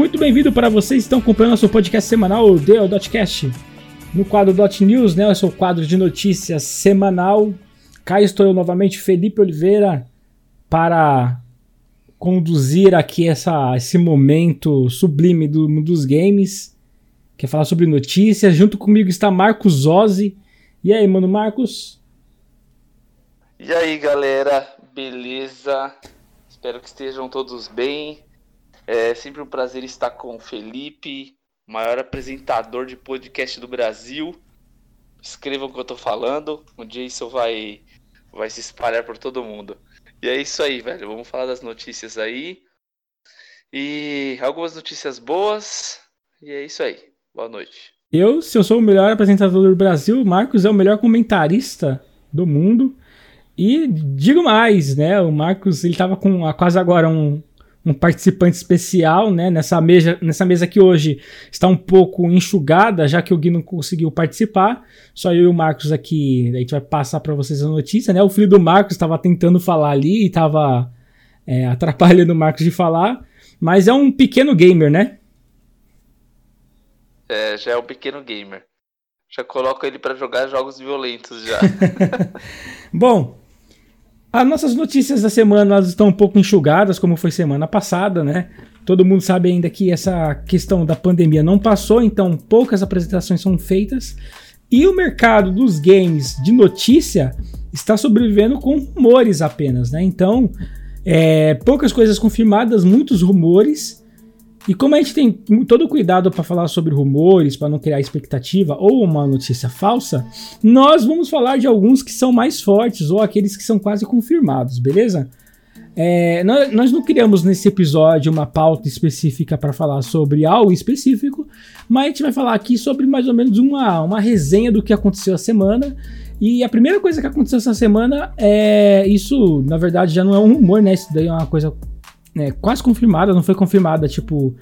Muito bem-vindo para vocês que estão acompanhando nosso podcast semanal, o The Dotcast. No quadro Dot News, né? Esse é o quadro de notícias semanal. Cá estou eu novamente, Felipe Oliveira, para conduzir aqui essa, esse momento sublime do, dos games. Quer falar sobre notícias? Junto comigo está Marcos Ozzi. E aí, mano, Marcos? E aí, galera, beleza? Espero que estejam todos bem. É sempre um prazer estar com o Felipe, maior apresentador de podcast do Brasil. Escrevam o que eu tô falando, um dia isso vai, vai se espalhar por todo mundo. E é isso aí, velho. Vamos falar das notícias aí. E algumas notícias boas. E é isso aí. Boa noite. Eu, se eu sou o melhor apresentador do Brasil, Marcos é o melhor comentarista do mundo. E digo mais, né? O Marcos, ele tava com quase agora um, um participante especial, né? Nessa mesa, nessa mesa que hoje está um pouco enxugada, já que o Gui não conseguiu participar. Só eu e o Marcos aqui, a gente vai passar para vocês a notícia, né? O filho do Marcos estava tentando falar ali e estava é, atrapalhando o Marcos de falar, mas é um pequeno gamer, né? É, já é um pequeno gamer. Já coloco ele para jogar jogos violentos já. Bom, as nossas notícias da semana elas estão um pouco enxugadas, como foi semana passada, né? Todo mundo sabe ainda que essa questão da pandemia não passou, então poucas apresentações são feitas. E o mercado dos games de notícia está sobrevivendo com rumores apenas, né? Então, é, poucas coisas confirmadas, muitos rumores. E como a gente tem todo o cuidado para falar sobre rumores, para não criar expectativa ou uma notícia falsa, nós vamos falar de alguns que são mais fortes ou aqueles que são quase confirmados, beleza? É, nós, nós, não criamos nesse episódio uma pauta específica para falar sobre algo específico, mas a gente vai falar aqui sobre mais ou menos uma, uma resenha do que aconteceu a semana. E a primeira coisa que aconteceu essa semana é. Isso, na verdade, já não é um rumor, né? Isso daí é uma coisa né, quase confirmada, não foi confirmada, tipo,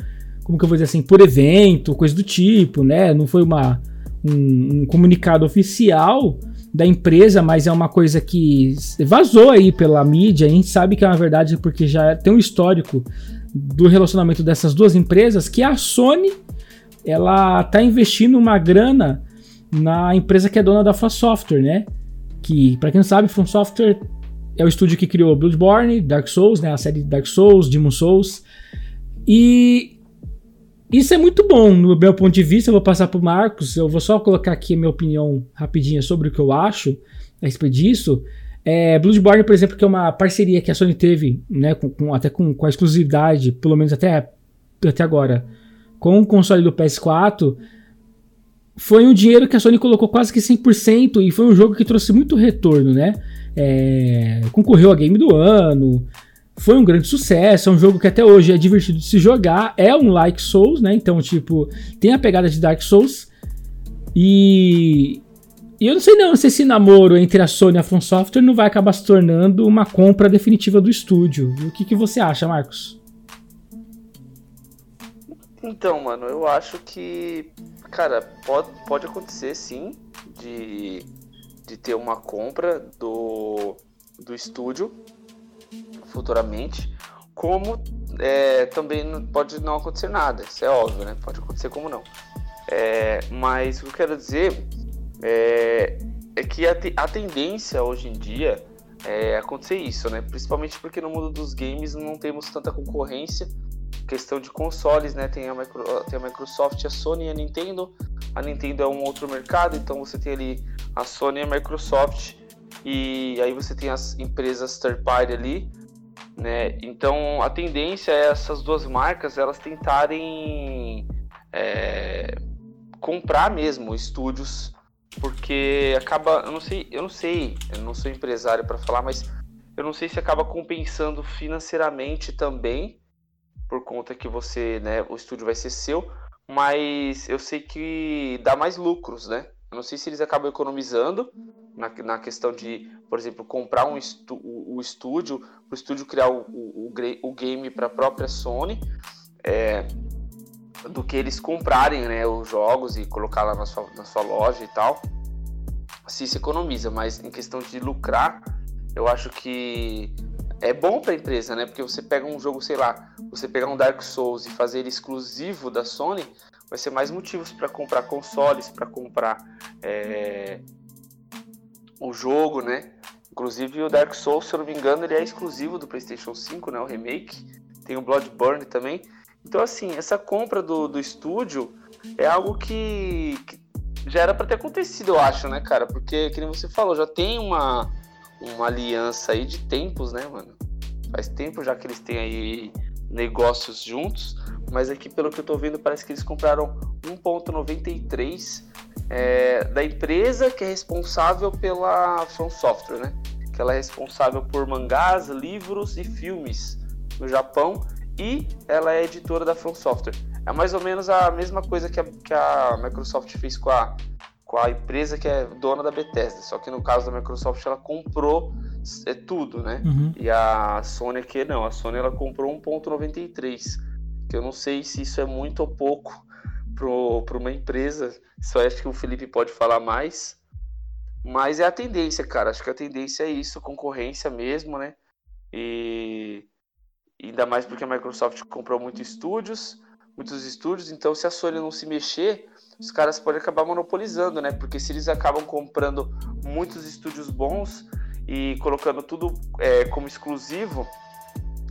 como que eu vou dizer assim, por evento, coisa do tipo, né? Não foi uma, um, um comunicado oficial da empresa, mas é uma coisa que vazou aí pela mídia, a gente sabe que é uma verdade porque já tem um histórico do relacionamento dessas duas empresas, que a Sony, ela tá investindo uma grana na empresa que é dona da From Software, né? Que, para quem não sabe, From Software é o estúdio que criou Bloodborne, Dark Souls, né, a série Dark Souls, Demon Souls. E isso é muito bom no meu ponto de vista. Eu vou passar para o Marcos. Eu vou só colocar aqui a minha opinião rapidinha sobre o que eu acho a respeito disso. É, Bloodborne, por exemplo, que é uma parceria que a Sony teve, né, com, com, até com, com a exclusividade, pelo menos até, até agora, com o console do PS4, foi um dinheiro que a Sony colocou quase que 100% e foi um jogo que trouxe muito retorno, né? é, concorreu a game do ano, foi um grande sucesso, é um jogo que até hoje é divertido de se jogar, é um like Souls, né? Então, tipo, tem a pegada de Dark Souls. E, e eu não sei não se esse namoro entre a Sony e a From Software não vai acabar se tornando uma compra definitiva do estúdio. O que, que você acha, Marcos? Então, mano, eu acho que, cara, pode, pode acontecer sim de de ter uma compra do, do estúdio futuramente, como é, também pode não acontecer nada, isso é óbvio, né? Pode acontecer como não. É, mas o que eu quero dizer é, é que a, a, tendência hoje em dia é acontecer isso, né? Principalmente porque no mundo dos games não temos tanta concorrência. Questão de consoles, né? Tem a, Micro, tem a Microsoft, a Sony e a Nintendo. A Nintendo é um outro mercado, então você tem ali a Sony e a Microsoft. E aí você tem as empresas third party ali, né? Então a tendência é essas duas marcas elas tentarem é, comprar mesmo estúdios, porque acaba, eu não sei, eu não sei, eu não sou empresário para falar, mas eu não sei se acaba compensando financeiramente também, por conta que você, né, o estúdio vai ser seu, mas eu sei que dá mais lucros, né? Eu não sei se eles acabam economizando na, na questão de, por exemplo, comprar um o estúdio, o estúdio criar o, o, o game para a própria Sony, é, do que eles comprarem né, os jogos e colocar lá na sua, na sua loja e tal. Se se economiza, mas em questão de lucrar, eu acho que é bom para a empresa, né? Porque você pega um jogo, sei lá, você pegar um Dark Souls e fazer ele exclusivo da Sony, vai ser mais motivos para comprar consoles, para comprar é, o jogo, né? Inclusive o Dark Souls, se eu não me engano, ele é exclusivo do PlayStation 5, né? O remake. Tem o Bloodborne também. Então, assim, essa compra do, do estúdio é algo que, que já era para ter acontecido, eu acho, né, cara? Porque, como você falou, já tem uma, uma aliança aí de tempos, né, mano? Faz tempo já que eles têm aí negócios juntos, mas aqui, pelo que eu tô vendo, parece que eles compraram 1.93 é, da empresa que é responsável pela From Software, né? Que ela é responsável por mangás, livros e filmes no Japão e ela é editora da From Software. É mais ou menos a mesma coisa que a, que a Microsoft fez com a, com a empresa que é dona da Bethesda, só que no caso da Microsoft ela comprou é tudo, né? Uhum. E a Sony aqui não, a Sony ela comprou 1.93, que eu não sei se isso é muito ou pouco para uma empresa, só acho que o Felipe pode falar mais, mas é a tendência, cara, acho que a tendência é isso, concorrência mesmo, né? E ainda mais porque a Microsoft comprou muitos estúdios, muitos estúdios, então se a Sony não se mexer, os caras podem acabar monopolizando, né? Porque se eles acabam comprando muitos estúdios bons e colocando tudo é, como exclusivo,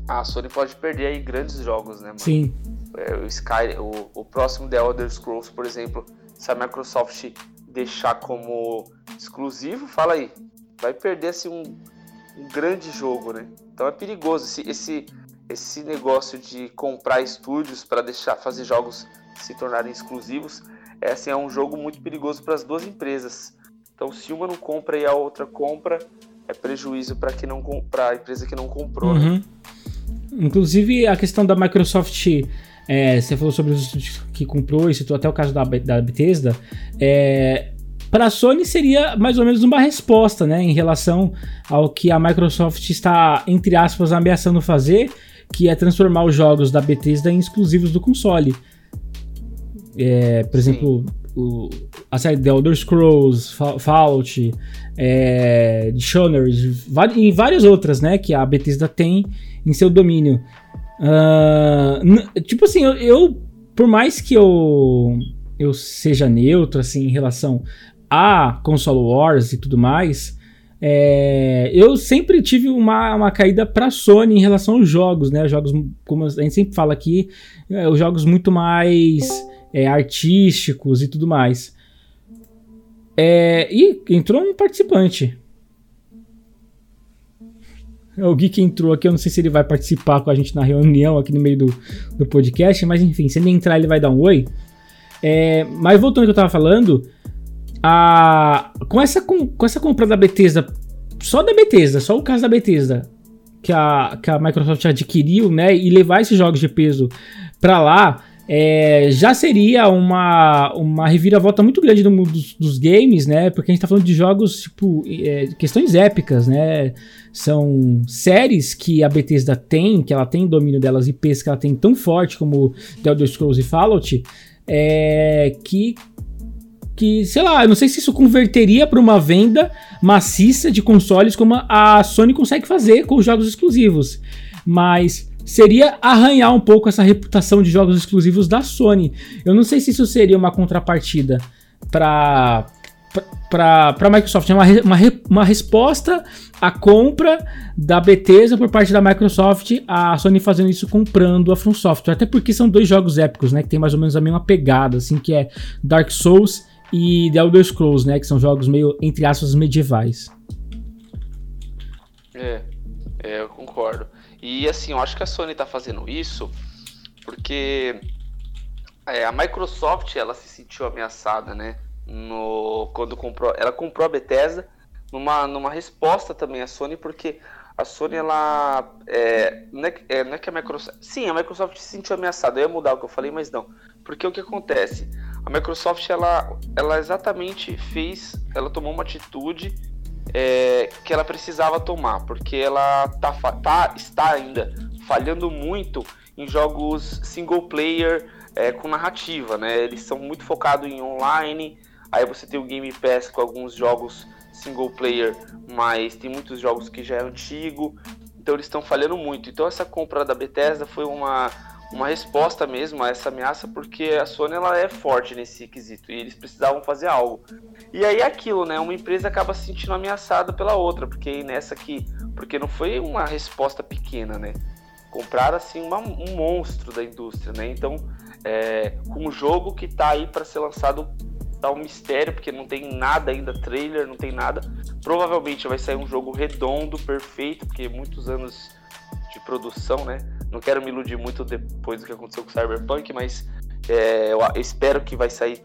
a Sony pode perder aí grandes jogos, né, mano? Sim. É, o Sky, o, o próximo The Elder Scrolls, por exemplo, se a Microsoft deixar como exclusivo, fala aí, vai perder assim um, um grande jogo, né? Então é perigoso esse, esse esse negócio de comprar estúdios para deixar fazer jogos se tornarem exclusivos, é, assim, é um jogo muito perigoso para as duas empresas. Então, se uma não compra e a outra compra, é prejuízo para que não a empresa que não comprou. Né? Uhum. Né? Inclusive a questão da Microsoft, é, você falou sobre os que comprou e citou até o caso da, da Bethesda. É, para a Sony seria mais ou menos uma resposta, né, em relação ao que a Microsoft está entre aspas ameaçando fazer que é transformar os jogos da Bethesda em exclusivos do console. É, por exemplo, o, a série The Elder Scrolls, Fallout, é, Dishonored, e várias outras, né, que a Bethesda tem em seu domínio. Uh, tipo assim, eu, eu, por mais que eu, eu seja neutro, assim, em relação a console wars e tudo mais, é, eu sempre tive uma, uma caída para Sony em relação aos jogos, né? Jogos, como a gente sempre fala aqui, é, os jogos muito mais é, artísticos e tudo mais. É, e entrou um participante. O Gui que entrou aqui, eu não sei se ele vai participar com a gente na reunião aqui no meio do, do podcast, mas enfim, se ele entrar, ele vai dar um oi. É, mas voltando ao que eu tava falando, a, com, essa, com, com essa compra da Bethesda, só da Bethesda, só o caso da Bethesda, que a, que a Microsoft adquiriu, né, e levar esses jogos de peso para lá, é, já seria uma, uma reviravolta muito grande no mundo dos, dos games, né? Porque a gente tá falando de jogos, tipo, é, questões épicas, né? São séries que a Bethesda tem, que ela tem domínio delas, IPs que ela tem tão forte como The Elder Scrolls e Fallout, é, que que, sei lá, eu não sei se isso converteria para uma venda maciça de consoles como a Sony consegue fazer com os jogos exclusivos. Mas seria arranhar um pouco essa reputação de jogos exclusivos da Sony. Eu não sei se isso seria uma contrapartida para para a Microsoft, é uma, uma, uma resposta à compra da Bethesda por parte da Microsoft, a Sony fazendo isso comprando a From Software, até porque são dois jogos épicos, né, que tem mais ou menos a mesma pegada, assim, que é Dark Souls e The Elder Scrolls, né? Que são jogos meio, entre aspas, medievais. É, é, eu concordo. E assim, eu acho que a Sony tá fazendo isso porque é, a Microsoft ela se sentiu ameaçada, né? No, quando comprou, ela comprou a Bethesda numa, numa resposta também à Sony, porque a Sony ela é, não, é, é, não é que a Microsoft, sim, a Microsoft se sentiu ameaçada. Eu ia mudar o que eu falei, mas não, porque o que acontece? a Microsoft ela, ela exatamente fez, ela tomou uma atitude é, que ela precisava tomar, porque ela tá, tá, está ainda falhando muito em jogos single player é, com narrativa, né? Eles são muito focados em online. Aí você tem o Game Pass com alguns jogos single player, mas tem muitos jogos que já é antigo. Então eles estão falhando muito. Então essa compra da Bethesda foi uma, uma resposta mesmo a essa ameaça, porque a Sony ela é forte nesse quesito e eles precisavam fazer algo. E aí é aquilo, né? Uma empresa acaba se sentindo ameaçada pela outra, porque nessa aqui, porque não foi uma resposta pequena, né? Compraram assim uma, um monstro da indústria, né? Então, é, com um jogo que tá aí para ser lançado tá um mistério, porque não tem nada ainda, trailer, não tem nada. Provavelmente vai sair um jogo redondo, perfeito, porque muitos anos de produção, né? Não quero me iludir muito depois do que aconteceu com o Cyberpunk, mas é, eu espero que vai sair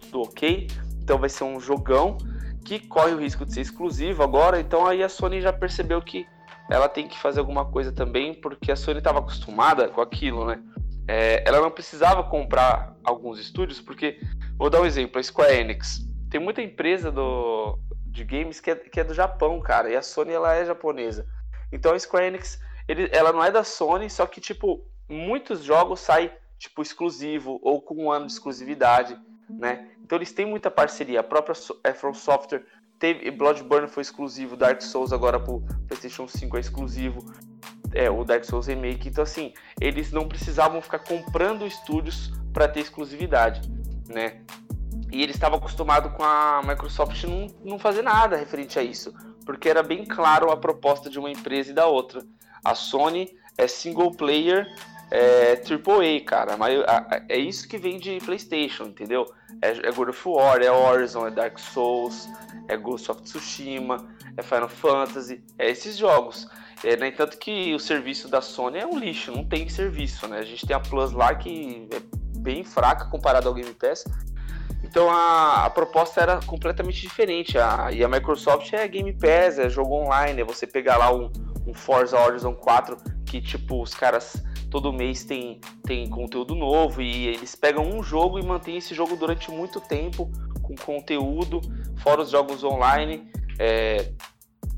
tudo ok. Então vai ser um jogão que corre o risco de ser exclusivo agora. Então aí a Sony já percebeu que ela tem que fazer alguma coisa também, porque a Sony estava acostumada com aquilo, né? É, ela não precisava comprar alguns estúdios, porque, vou dar um exemplo, a Square Enix. Tem muita empresa do, de games que é, que é do Japão, cara, e a Sony ela é japonesa. Então a Square Enix, ele, ela não é da Sony, só que, tipo, muitos jogos saem, tipo, exclusivo ou com um ano de exclusividade, né? Então eles têm muita parceria. A própria é, From Software teve Bloodborne foi exclusivo, Dark Souls agora pro PlayStation 5 é exclusivo é, o Dark Souls Remake. Então, assim, eles não precisavam ficar comprando estúdios para ter exclusividade, né? E eles estavam acostumados com a Microsoft não, não fazer nada referente a isso, porque era bem claro a proposta de uma empresa e da outra. A Sony é single player, é AAA, cara. É isso que vem de PlayStation, entendeu? É, é God of War, é Horizon, é Dark Souls, é Ghost of Tsushima, é Final Fantasy, é esses jogos. É, no entanto que o serviço da Sony é um lixo, não tem serviço, né? A gente tem a Plus lá que é bem fraca comparada ao Game Pass. Então a, a proposta era completamente diferente. A, e a Microsoft é Game Pass, é jogo online, é você pegar lá um, um Forza Horizon 4 que tipo os caras todo mês tem, tem conteúdo novo e eles pegam um jogo e mantêm esse jogo durante muito tempo com conteúdo, fora os jogos online. É,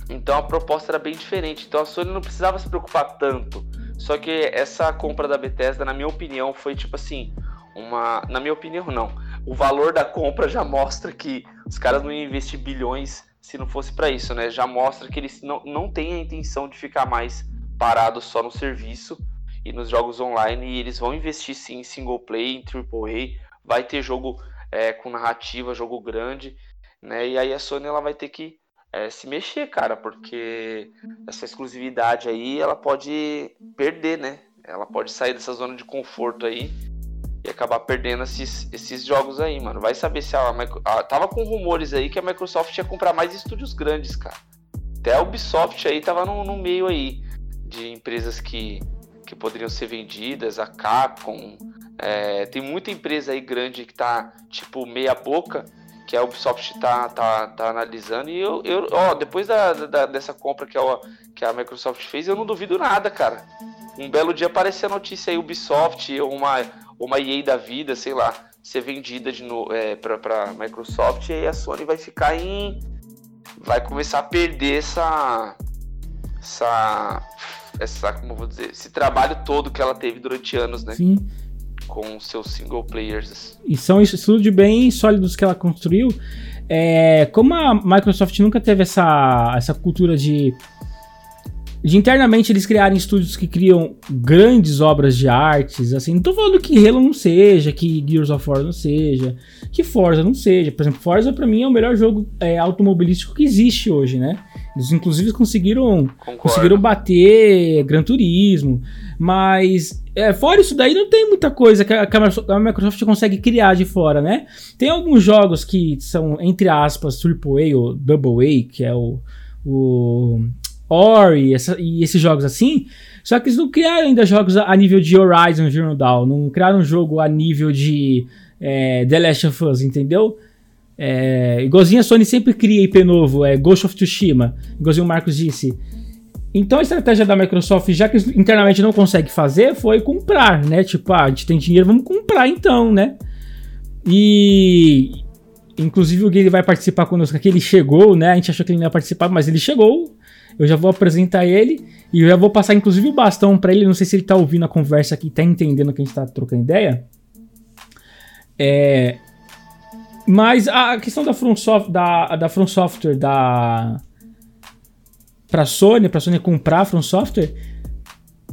então a proposta era bem diferente. Então a Sony não precisava se preocupar tanto. Só que essa compra da Bethesda, na minha opinião, foi tipo assim, uma, na minha opinião não. O valor da compra já mostra que os caras não iam investir bilhões se não fosse para isso, né? Já mostra que eles não, não têm a intenção de ficar mais parados só no serviço e nos jogos online e eles vão investir sim em single play, em AAA, vai ter jogo é, com narrativa, jogo grande, né? E aí a Sony ela vai ter que é, se mexer, cara, porque essa exclusividade aí ela pode perder, né? Ela pode sair dessa zona de conforto aí e acabar perdendo esses, esses jogos aí, mano. Vai saber se a, a tava com rumores aí que a Microsoft ia comprar mais estúdios grandes, cara. Até a Ubisoft aí tava no, no meio aí de empresas que, que poderiam ser vendidas, a Capcom. É, tem muita empresa aí grande que tá tipo meia boca que a Ubisoft tá, tá, tá analisando. E eu, eu ó, depois da, da, dessa compra que a, que a Microsoft fez, eu não duvido nada, cara. Um belo dia aparecer a notícia aí, Ubisoft uma, uma EA da vida, sei lá, ser vendida de novo é, pra, pra Microsoft e aí a Sony vai ficar em. Vai começar a perder essa. Essa. Essa, como eu vou dizer, esse trabalho todo que ela teve durante anos, né? Sim com seus single players. E são estúdios bem sólidos que ela construiu. É, como a Microsoft nunca teve essa, essa cultura de, de internamente eles criarem estúdios que criam grandes obras de artes, assim, não tô falando que Halo não seja, que Gears of War não seja, que Forza não seja. Por exemplo, Forza para mim é o melhor jogo é, automobilístico que existe hoje, né? Eles inclusive conseguiram, conseguiram bater Gran Turismo, mas é, fora isso daí, não tem muita coisa que a, a, Microsoft consegue criar de fora, né? Tem alguns jogos que são, entre aspas, AAA ou AA, que é o, o Ori essa, e esses jogos assim. Só que eles não criaram ainda jogos a, nível de Horizon Zero Dawn, não criaram um jogo a nível de é, The Last of Us, entendeu? É, igualzinho a Sony sempre cria IP novo, é Ghost of Tsushima, igualzinho o Marcos disse. Então a estratégia da Microsoft, já que internamente não consegue fazer, foi comprar, né? Tipo, ah, a gente tem dinheiro, vamos comprar então, né? E inclusive o Gui vai participar conosco aqui, ele chegou, né? A gente achou que ele não ia participar, mas ele chegou. Eu já vou apresentar ele e eu já vou passar inclusive o bastão para ele, não sei se ele tá ouvindo a conversa aqui, tá entendendo que a gente tá trocando ideia. É, mas a questão da From, Soft, da, da From Software, da para Sony, para Sony comprar From Software,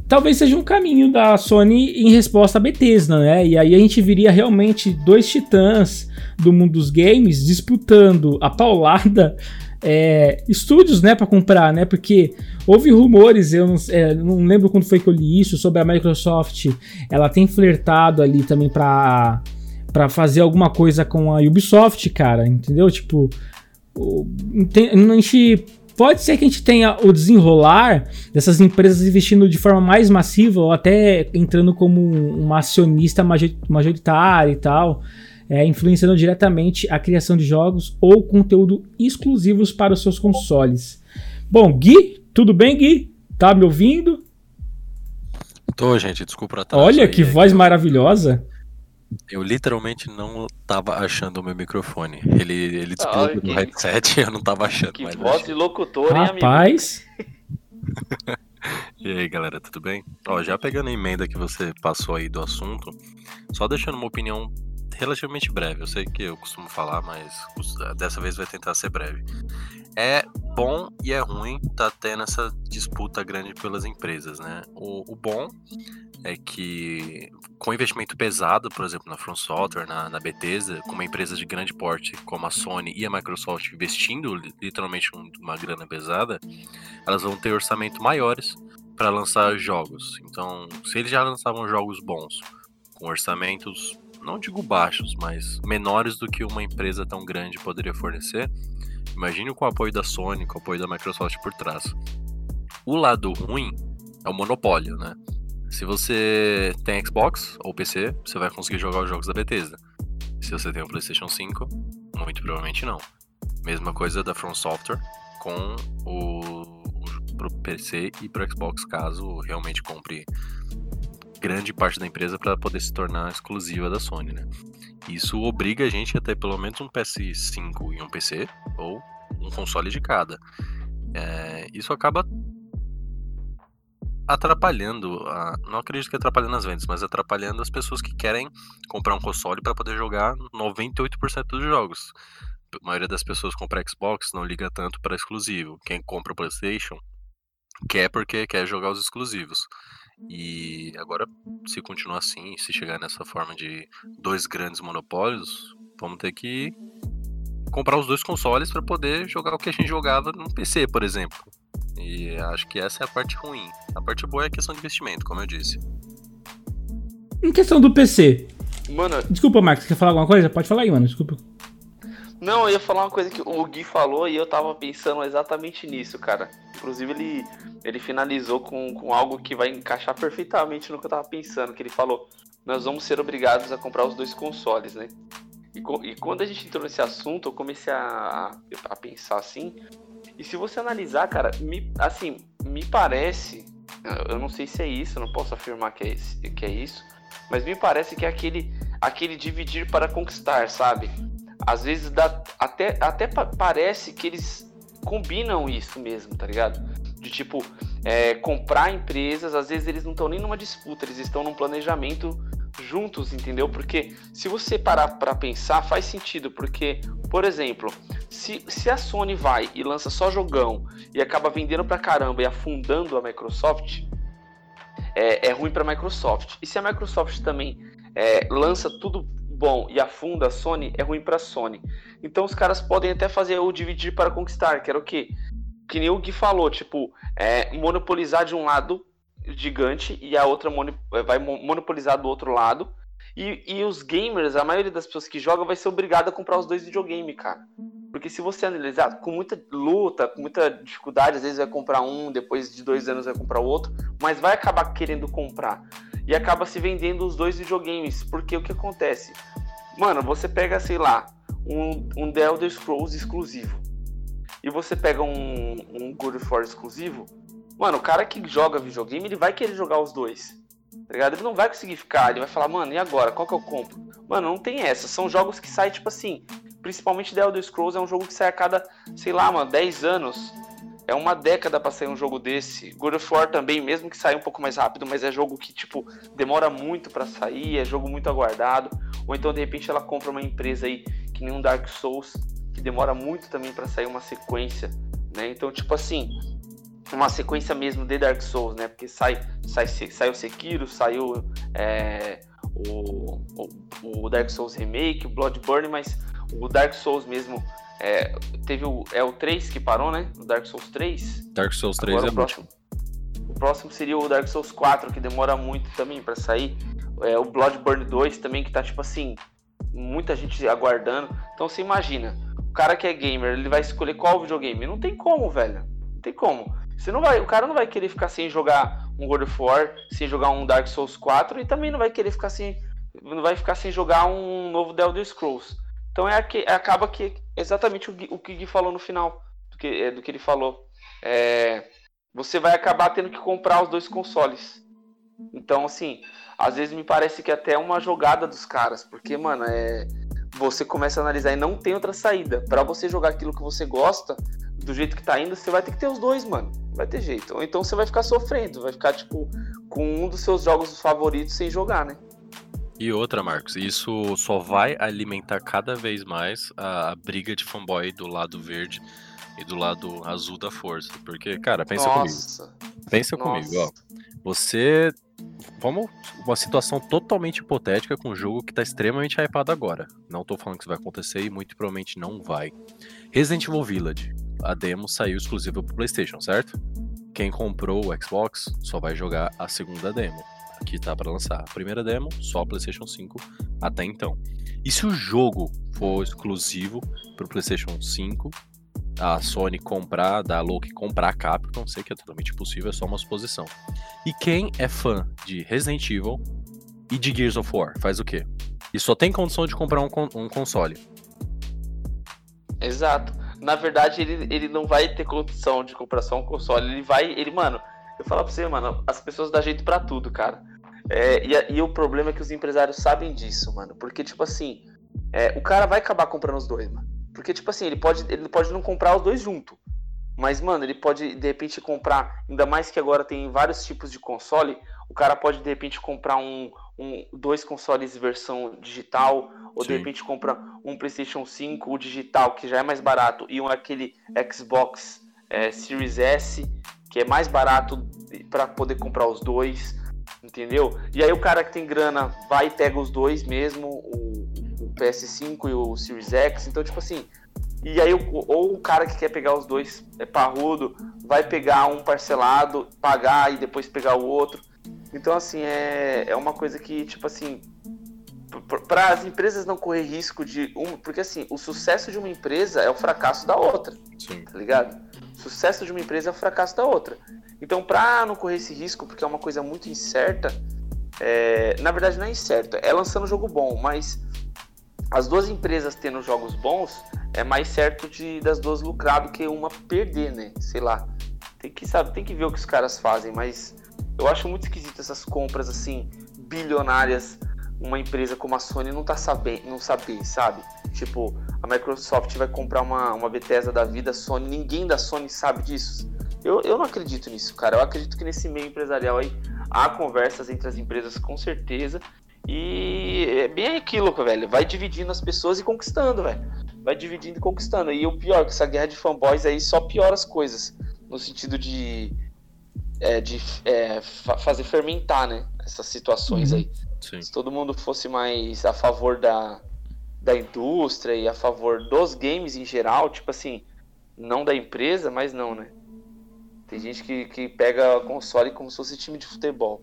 talvez seja um caminho da Sony em resposta à Bethesda, né? E aí a gente viria realmente dois titãs do mundo dos games disputando a paulada é, estúdios, né, para comprar, né? Porque houve rumores, eu não, é, não, lembro quando foi que eu li isso sobre a Microsoft. Ela tem flertado ali também para para fazer alguma coisa com a Ubisoft, cara, entendeu? Tipo, tem, a gente Pode ser que a gente tenha o desenrolar dessas empresas investindo de forma mais massiva ou até entrando como uma acionista majoritária e tal, é, influenciando diretamente a criação de jogos ou conteúdo exclusivos para os seus consoles. Bom, Gui, tudo bem, Gui? Tá me ouvindo? Tô, gente, desculpa atraso. Olha que voz maravilhosa. Eu literalmente não tava achando o meu microfone. Ele, ele desplugou no headset e eu não tava achando. Que mais voz de locutor, hein, Rapaz. e aí, galera, tudo bem? Ó, já pegando a emenda que você passou aí do assunto, só deixando uma opinião relativamente breve. Eu sei que eu costumo falar, mas dessa vez vai tentar ser breve. É bom e é ruim tá tendo essa disputa grande pelas empresas, né? O, o bom é que com investimento pesado, por exemplo, na From Software, na, na Bethesda, com uma empresa de grande porte como a Sony e a Microsoft investindo literalmente uma grana pesada, elas vão ter orçamento maiores para lançar jogos. Então, se eles já lançavam jogos bons, com orçamentos, não digo baixos, mas menores do que uma empresa tão grande poderia fornecer, imagine com o apoio da Sony, com o apoio da Microsoft por trás. O lado ruim é o monopólio, né? Se você tem Xbox ou PC, você vai conseguir jogar os jogos da Bethesda. Se você tem um PlayStation 5, muito provavelmente não. Mesma coisa da From Software com o, pro PC e pro Xbox, caso realmente compre grande parte da empresa para poder se tornar exclusiva da Sony, né? Isso obriga a gente a ter pelo menos um PS5 e um PC ou um console de cada. É, isso acaba atrapalhando, a, não acredito que atrapalhando as vendas, mas atrapalhando as pessoas que querem comprar um console para poder jogar 98% dos jogos. A maioria das pessoas compra Xbox, não liga tanto para exclusivo. Quem compra PlayStation quer porque quer jogar os exclusivos. E agora, se continuar assim, se chegar nessa forma de dois grandes monopólios, vamos ter que comprar os dois consoles para poder jogar o que a gente jogava no PC, por exemplo. E acho que essa é a parte ruim. A parte boa é a questão de investimento, como eu disse. Em questão do PC. Mano. Desculpa, Marcos, quer falar alguma coisa? Pode falar aí, mano. Desculpa. Não, eu ia falar uma coisa que o Gui falou e eu tava pensando exatamente nisso, cara. Inclusive, ele, ele finalizou com, com algo que vai encaixar perfeitamente no que eu tava pensando, que ele falou, nós vamos ser obrigados a comprar os dois consoles, né? E, e quando a gente entrou nesse assunto, eu comecei a, a pensar assim, e se você analisar, cara, me, assim, me parece, eu não sei se é isso, não posso afirmar que é, esse, que é isso, mas me parece que é aquele, aquele dividir para conquistar, sabe? Às vezes dá, até, até parece que eles combinam isso mesmo, tá ligado? De tipo, é, comprar empresas, às vezes eles não estão nem numa disputa, eles estão num planejamento juntos, entendeu? Porque se você parar para pensar, faz sentido, porque, por exemplo, se, se a Sony vai e lança só jogão e acaba vendendo pra caramba e afundando a Microsoft, é, é ruim pra Microsoft. E se a Microsoft também é, lança tudo bom e afunda a Sony, é ruim pra Sony. Então os caras podem até fazer o dividir para conquistar, que era o quê? Que nem o Gui falou, tipo, é, monopolizar de um lado gigante e a outra vai monopolizar do outro lado. E, e os gamers, a maioria das pessoas que jogam vai ser obrigada a comprar os dois videogames, cara. Porque se você analisar, com muita luta, com muita dificuldade, às vezes vai comprar um, depois de dois anos vai comprar o outro, mas vai acabar querendo comprar. E acaba se vendendo os dois videogames. Porque o que acontece? Mano, você pega, sei lá, um, um The Elder Scrolls exclusivo. E você pega um, um God of War exclusivo, Mano, o cara que joga videogame, ele vai querer jogar os dois. Tá ligado? Ele não vai conseguir ficar, ele vai falar, mano, e agora? Qual que eu compro? Mano, não tem essa. São jogos que saem, tipo assim, principalmente The Elder Scrolls é um jogo que sai a cada, sei lá, mano, 10 anos. É uma década pra sair um jogo desse. God of War também, mesmo que saia um pouco mais rápido, mas é jogo que, tipo, demora muito para sair, é jogo muito aguardado. Ou então, de repente, ela compra uma empresa aí, que nem um Dark Souls, que demora muito também para sair uma sequência, né? Então, tipo assim, uma sequência mesmo de Dark Souls, né? Porque sai, sai, saiu Sekiro, saiu é, o, o, o, Dark Souls Remake, o Bloodborne, mas o Dark Souls mesmo. É, teve o, é o 3 que parou, né? O Dark Souls 3. Dark Souls 3 Agora, é o próximo. O próximo seria o Dark Souls 4, que demora muito também para sair. É, o Bloodborne 2 também, que tá tipo assim, muita gente aguardando. Então você imagina, o cara que é gamer, ele vai escolher qual videogame? Não tem como, velho. Não tem como. Você não vai, o cara não vai querer ficar sem jogar um God of War, sem jogar um Dark Souls 4 e também não vai querer ficar sem não vai ficar sem jogar um novo The Elder Scrolls. Então é que acaba que exatamente o, o que Gui falou no final do que, é, do que ele falou. É, você vai acabar tendo que comprar os dois consoles. Então assim, às vezes me parece que é até uma jogada dos caras, porque mano, é você começa a analisar e não tem outra saída. Para você jogar aquilo que você gosta, do jeito que tá indo, você vai ter que ter os dois, mano. Vai ter jeito. Ou então você vai ficar sofrendo, vai ficar, tipo, com um dos seus jogos favoritos sem jogar, né? E outra, Marcos, isso só vai alimentar cada vez mais a, a briga de fanboy do lado verde e do lado azul da força. Porque, cara, pensa Nossa. comigo. Pensa Nossa. comigo, ó. Você. Vamos. Uma situação totalmente hipotética com um jogo que tá extremamente hypado agora. Não tô falando que isso vai acontecer e muito provavelmente não vai. Resident Evil Village a demo saiu exclusiva pro PlayStation, certo? Quem comprou o Xbox só vai jogar a segunda demo, que tá para lançar. A primeira demo, só PlayStation 5 até então. E se o jogo for exclusivo pro PlayStation 5, a Sony comprar, da Loki comprar a Capcom, sei que é totalmente possível, é só uma suposição. E quem é fã de Resident Evil e de Gears of War, faz o quê? E só tem condição de comprar um, um console. Exato na verdade, ele, ele não vai ter condição de comprar só um console. Ele vai. Ele, mano, eu falo pra você, mano, as pessoas dão jeito para tudo, cara. É, e, e, o problema é que os empresários sabem disso, mano. Porque, tipo assim, é, o cara vai acabar comprando os dois, mano. Porque, tipo assim, ele pode, ele pode não comprar os dois junto. Mas, mano, ele pode, de repente, comprar. Ainda mais que agora tem vários tipos de console. O cara pode, de repente, comprar um, um dois consoles versão digital ou Sim. de repente compra um PlayStation 5, o digital, que já é mais barato, e um aquele Xbox é, Series S, que é mais barato para poder comprar os dois, entendeu? E aí o cara que tem grana vai e pega os dois mesmo, o, o PS5 e o Series X, então tipo assim. E aí, ou o cara que quer pegar os dois é parrudo, vai pegar um parcelado, pagar e depois pegar o outro. Então, assim, é, é uma coisa que, tipo assim, para as empresas não correr risco de um, porque assim, o sucesso de uma empresa é o fracasso da outra. Sim. Tá ligado? Sucesso de uma empresa é o fracasso da outra. Então, para não correr esse risco, porque é uma coisa muito incerta, é, na verdade não é incerto, é lançando jogo bom, mas as duas empresas tendo jogos bons, é mais certo de das duas lucrar do que uma perder, né? Sei lá. Tem que sabe, tem que ver o que os caras fazem, mas eu acho muito esquisito essas compras assim bilionárias uma empresa como a Sony não tá sabendo, não saber, sabe? Tipo, a Microsoft vai comprar uma, uma Bethesda da vida, Sony, ninguém da Sony sabe disso. Eu, eu não acredito nisso, cara. Eu acredito que nesse meio empresarial aí há conversas entre as empresas com certeza. E é bem aquilo, velho. Vai dividindo as pessoas e conquistando, velho. Vai dividindo e conquistando. E o pior, que essa guerra de fanboys aí só piora as coisas. No sentido de, é, de é, fazer fermentar, né? Essas situações uhum. aí. Sim. Se todo mundo fosse mais a favor da, da indústria e a favor dos games em geral, tipo assim, não da empresa, mas não, né? Tem gente que, que pega console como se fosse time de futebol.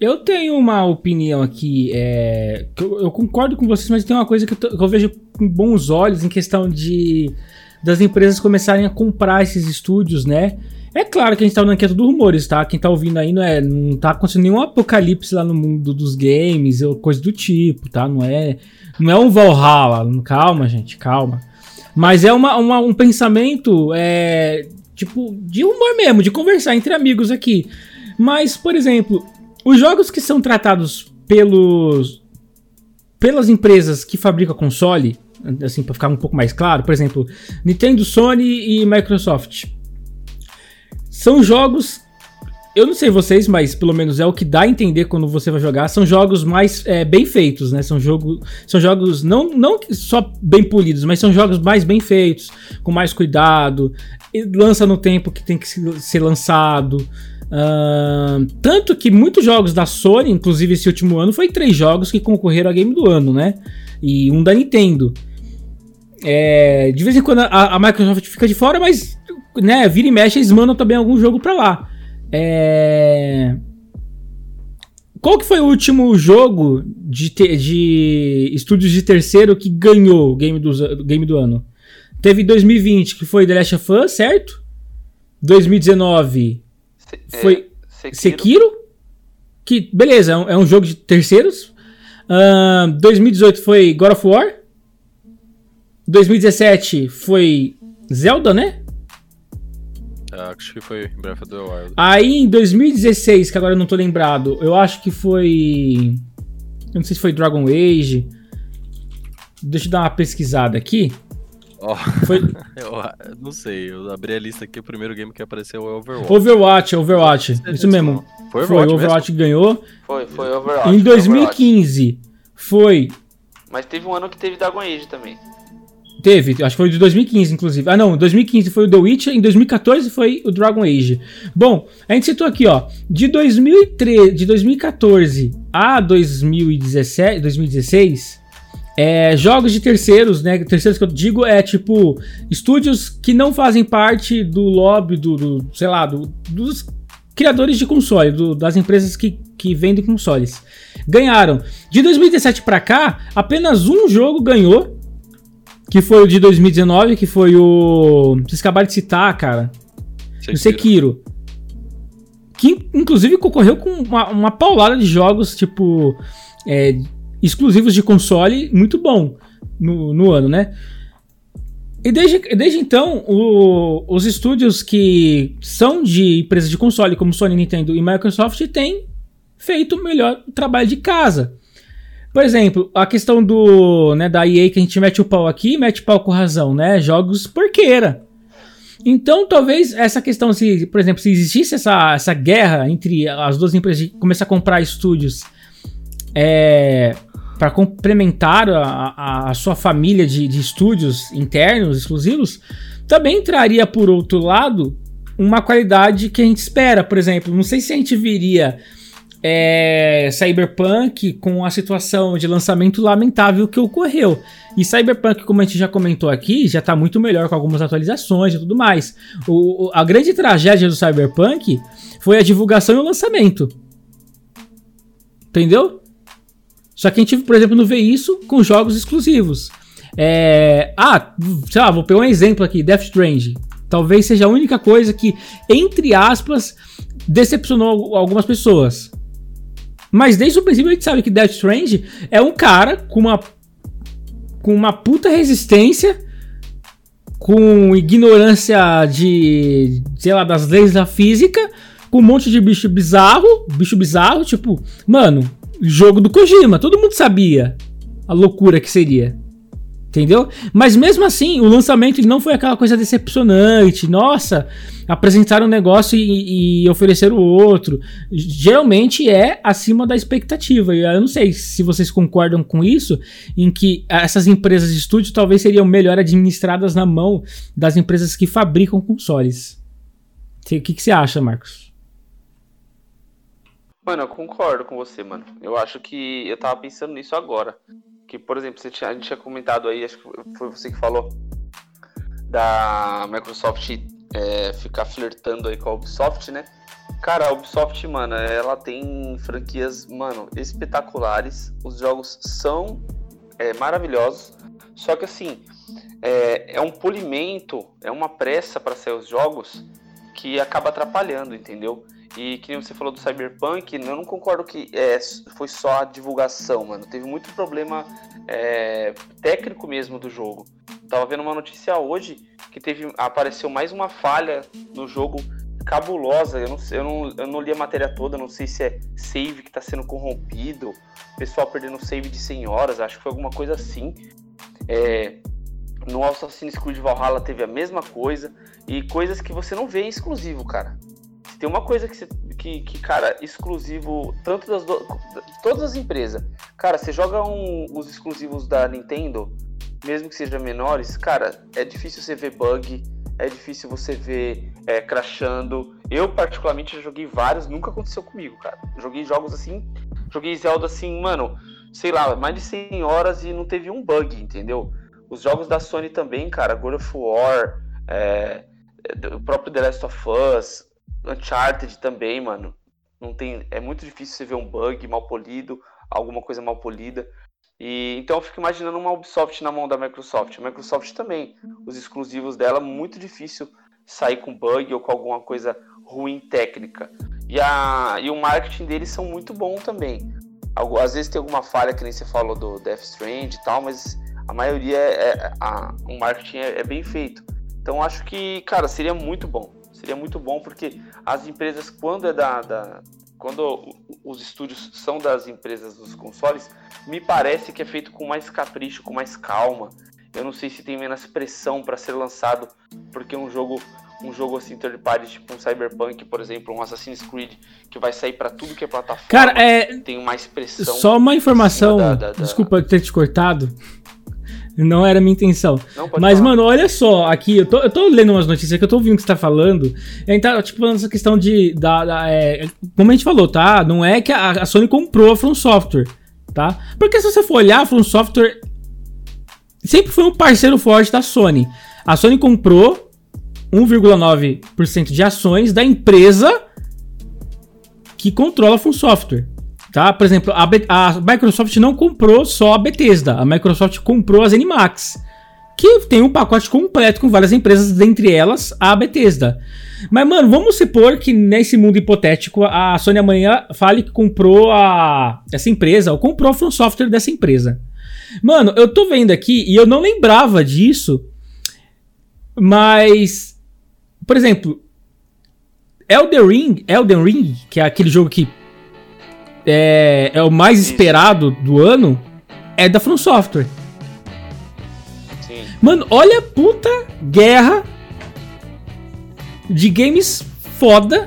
Eu tenho uma opinião aqui, é, que eu, eu, concordo com vocês, mas tem uma coisa que eu, que eu, vejo com bons olhos em questão de das empresas começarem a comprar esses estúdios, né? É claro que a gente tá aqui é tudo rumores, tá? Quem tá ouvindo aí não é. Não tá acontecendo nenhum apocalipse lá no mundo dos games ou coisa do tipo, tá? Não é. Não é um Valhalla. Calma, gente, calma. Mas é uma, uma um pensamento. É, tipo, de humor mesmo, de conversar entre amigos aqui. Mas, por exemplo, os jogos que são tratados pelos. pelas empresas que fabricam console, assim, para ficar um pouco mais claro, por exemplo, Nintendo, Sony e Microsoft são jogos eu não sei vocês, mas pelo menos é o que dá a entender quando você vai jogar. São jogos mais é, bem feitos, né? São, jogo, são jogos não, não só bem polidos, mas são jogos mais bem feitos, com mais cuidado. Lança no tempo que tem que ser lançado. Uh, tanto que muitos jogos da Sony, inclusive esse último ano, foi três jogos que concorreram a game do ano, né? E um da Nintendo. É, de vez em quando a, a, Microsoft fica de fora, mas né, vira e mexe, eles mandam também algum jogo pra lá. É... Qual que foi o último jogo de, te, de estúdios de terceiro que ganhou o game do, game do ano? Teve 2020, que foi The Last of Us, certo? 2019 Se, foi é, Sekiro. Sekiro. Que, beleza, é um, é um jogo de terceiros. Uh, 2018 foi God of War. 2017 foi Zelda, né? Acho que foi Breath of the Wild. Aí em 2016, que agora eu não tô lembrado, eu acho que foi. Eu não sei se foi Dragon Age. Deixa eu dar uma pesquisada aqui. Oh. Foi... eu não sei, eu abri a lista aqui, o primeiro game que apareceu é Overwatch. Overwatch, Overwatch, isso mesmo. Foi Overwatch, foi, Overwatch ganhou. Foi, foi Overwatch. Em 2015 Overwatch. foi... Mas teve um ano que teve Dragon Age também. Teve, acho que foi de 2015, inclusive. Ah, não, 2015 foi o The Witcher, em 2014 foi o Dragon Age. Bom, a gente citou aqui, ó, de 2013, de 2014 a 2017, 2016, é, jogos de terceiros, né? Terceiros que eu digo é tipo estúdios que não fazem parte do lobby do, do sei lá, do, dos criadores de console, do, das empresas que, que vendem consoles. Ganharam. De 2017 para cá, apenas um jogo ganhou que foi o de 2019, que foi o. Vocês acabaram de citar, cara. Sekiro. O Sekiro. Que inclusive concorreu com uma, uma paulada de jogos, tipo. É, exclusivos de console, muito bom no, no ano, né? E desde, desde então, o, os estúdios que são de empresas de console, como Sony, Nintendo e Microsoft, têm feito o melhor trabalho de casa. Por exemplo, a questão do, né, da EA que a gente mete o pau aqui, mete pau com razão, né? Jogos porqueira. Então, talvez essa questão, se, por exemplo, se existisse essa, essa guerra entre as duas empresas de começar a comprar estúdios é, para complementar a, a, a, sua família de, de estúdios internos, exclusivos, também traria, por outro lado, uma qualidade que a gente espera. Por exemplo, não sei se a gente viria é, Cyberpunk com a situação de lançamento lamentável que ocorreu. E Cyberpunk, como a gente já comentou aqui, já está muito melhor com algumas atualizações e tudo mais. O, a grande tragédia do Cyberpunk foi a divulgação e o lançamento. Entendeu? Só que a gente, por exemplo, não vê isso com jogos exclusivos. É... Ah, sei lá, vou pegar um exemplo aqui: Death Strange. Talvez seja a única coisa que, entre aspas, decepcionou algumas pessoas. Mas desde o princípio a gente sabe que Death Strange é um cara com uma com uma puta resistência, com ignorância de, sei lá, das leis da física, com um monte de bicho bizarro, bicho bizarro, tipo, mano, jogo do Kojima, todo mundo sabia a loucura que seria. Entendeu? Mas mesmo assim, o lançamento não foi aquela coisa decepcionante. Nossa, apresentaram um negócio e, e ofereceram outro. Geralmente é acima da expectativa. Eu não sei se vocês concordam com isso, em que essas empresas de estúdio talvez seriam melhor administradas na mão das empresas que fabricam consoles. O que, que você acha, Marcos? Mano, eu concordo com você, mano. Eu acho que eu tava pensando nisso agora que, por exemplo, você tinha, a gente tinha comentado aí, acho que foi você que falou, da Microsoft é, ficar flertando aí com a Ubisoft, né? Cara, a Ubisoft, mano, ela tem franquias, mano, espetaculares. Os jogos são é, maravilhosos. Só que assim, é, é um polimento, é uma pressa para sair os jogos que acaba atrapalhando, entendeu? E que você falou do Cyberpunk, eu não concordo que é, foi só a divulgação, mano. Teve muito problema é, técnico mesmo do jogo. Tava vendo uma notícia hoje que teve apareceu mais uma falha no jogo cabulosa. Eu não, eu não, eu não li a matéria toda, não sei se é save que está sendo corrompido, pessoal perdendo save de 100 horas, acho que foi alguma coisa assim. É, no Assassin's Creed Valhalla teve a mesma coisa e coisas que você não vê em exclusivo, cara tem uma coisa que, você, que, que cara, exclusivo, tanto das do, todas as empresas. Cara, você joga um, os exclusivos da Nintendo, mesmo que sejam menores, cara, é difícil você ver bug, é difícil você ver é, crashando. Eu, particularmente, já joguei vários, nunca aconteceu comigo, cara. Joguei jogos assim, joguei Zelda assim, mano, sei lá, mais de 100 horas e não teve um bug, entendeu? Os jogos da Sony também, cara, God of War, é, o próprio The Last of Us, Uncharted também, mano. Não tem, é muito difícil você ver um bug mal polido, alguma coisa mal polida. E então eu fico imaginando uma Ubisoft na mão da Microsoft. A Microsoft também, os exclusivos dela muito difícil sair com bug ou com alguma coisa ruim técnica. E, a, e o marketing deles são muito bom também. Às vezes tem alguma falha, que nem você falou do Death Strand e tal, mas a maioria é, é a, o marketing é, é bem feito. Então acho que, cara, seria muito bom. Seria muito bom porque as empresas, quando é da, da quando os estúdios são das empresas dos consoles, me parece que é feito com mais capricho, com mais calma. Eu não sei se tem menos pressão para ser lançado, porque um jogo um jogo assim third party, tipo um Cyberpunk, por exemplo, um Assassin's Creed, que vai sair para tudo que é plataforma. Cara, é tem mais pressão. Só uma informação, da, da, da... desculpa ter te cortado. Não era a minha intenção. Mas, falar. mano, olha só, aqui, eu tô, eu tô lendo umas notícias que eu tô ouvindo o que você tá falando. Tá, tipo, essa questão de. Da, da é, como a gente falou, tá? Não é que a, a, Sony comprou a From Software, tá? Porque se você for olhar, a From Software sempre foi um parceiro forte da Sony. A Sony comprou 1,9% de ações da empresa que controla a From Software. Tá? Por exemplo, a, a, Microsoft não comprou só a Bethesda, a Microsoft comprou a ZeniMax, que tem um pacote completo com várias empresas, dentre elas a Bethesda. Mas, mano, vamos supor que nesse mundo hipotético a Sony amanhã fale que comprou a, essa empresa, ou comprou From Software dessa empresa. Mano, eu tô vendo aqui e eu não lembrava disso, mas, por exemplo, Elden Ring, Elden Ring, que é aquele jogo que é, é o mais esperado do ano, é da From Software. Sim. Mano, olha a puta guerra de games foda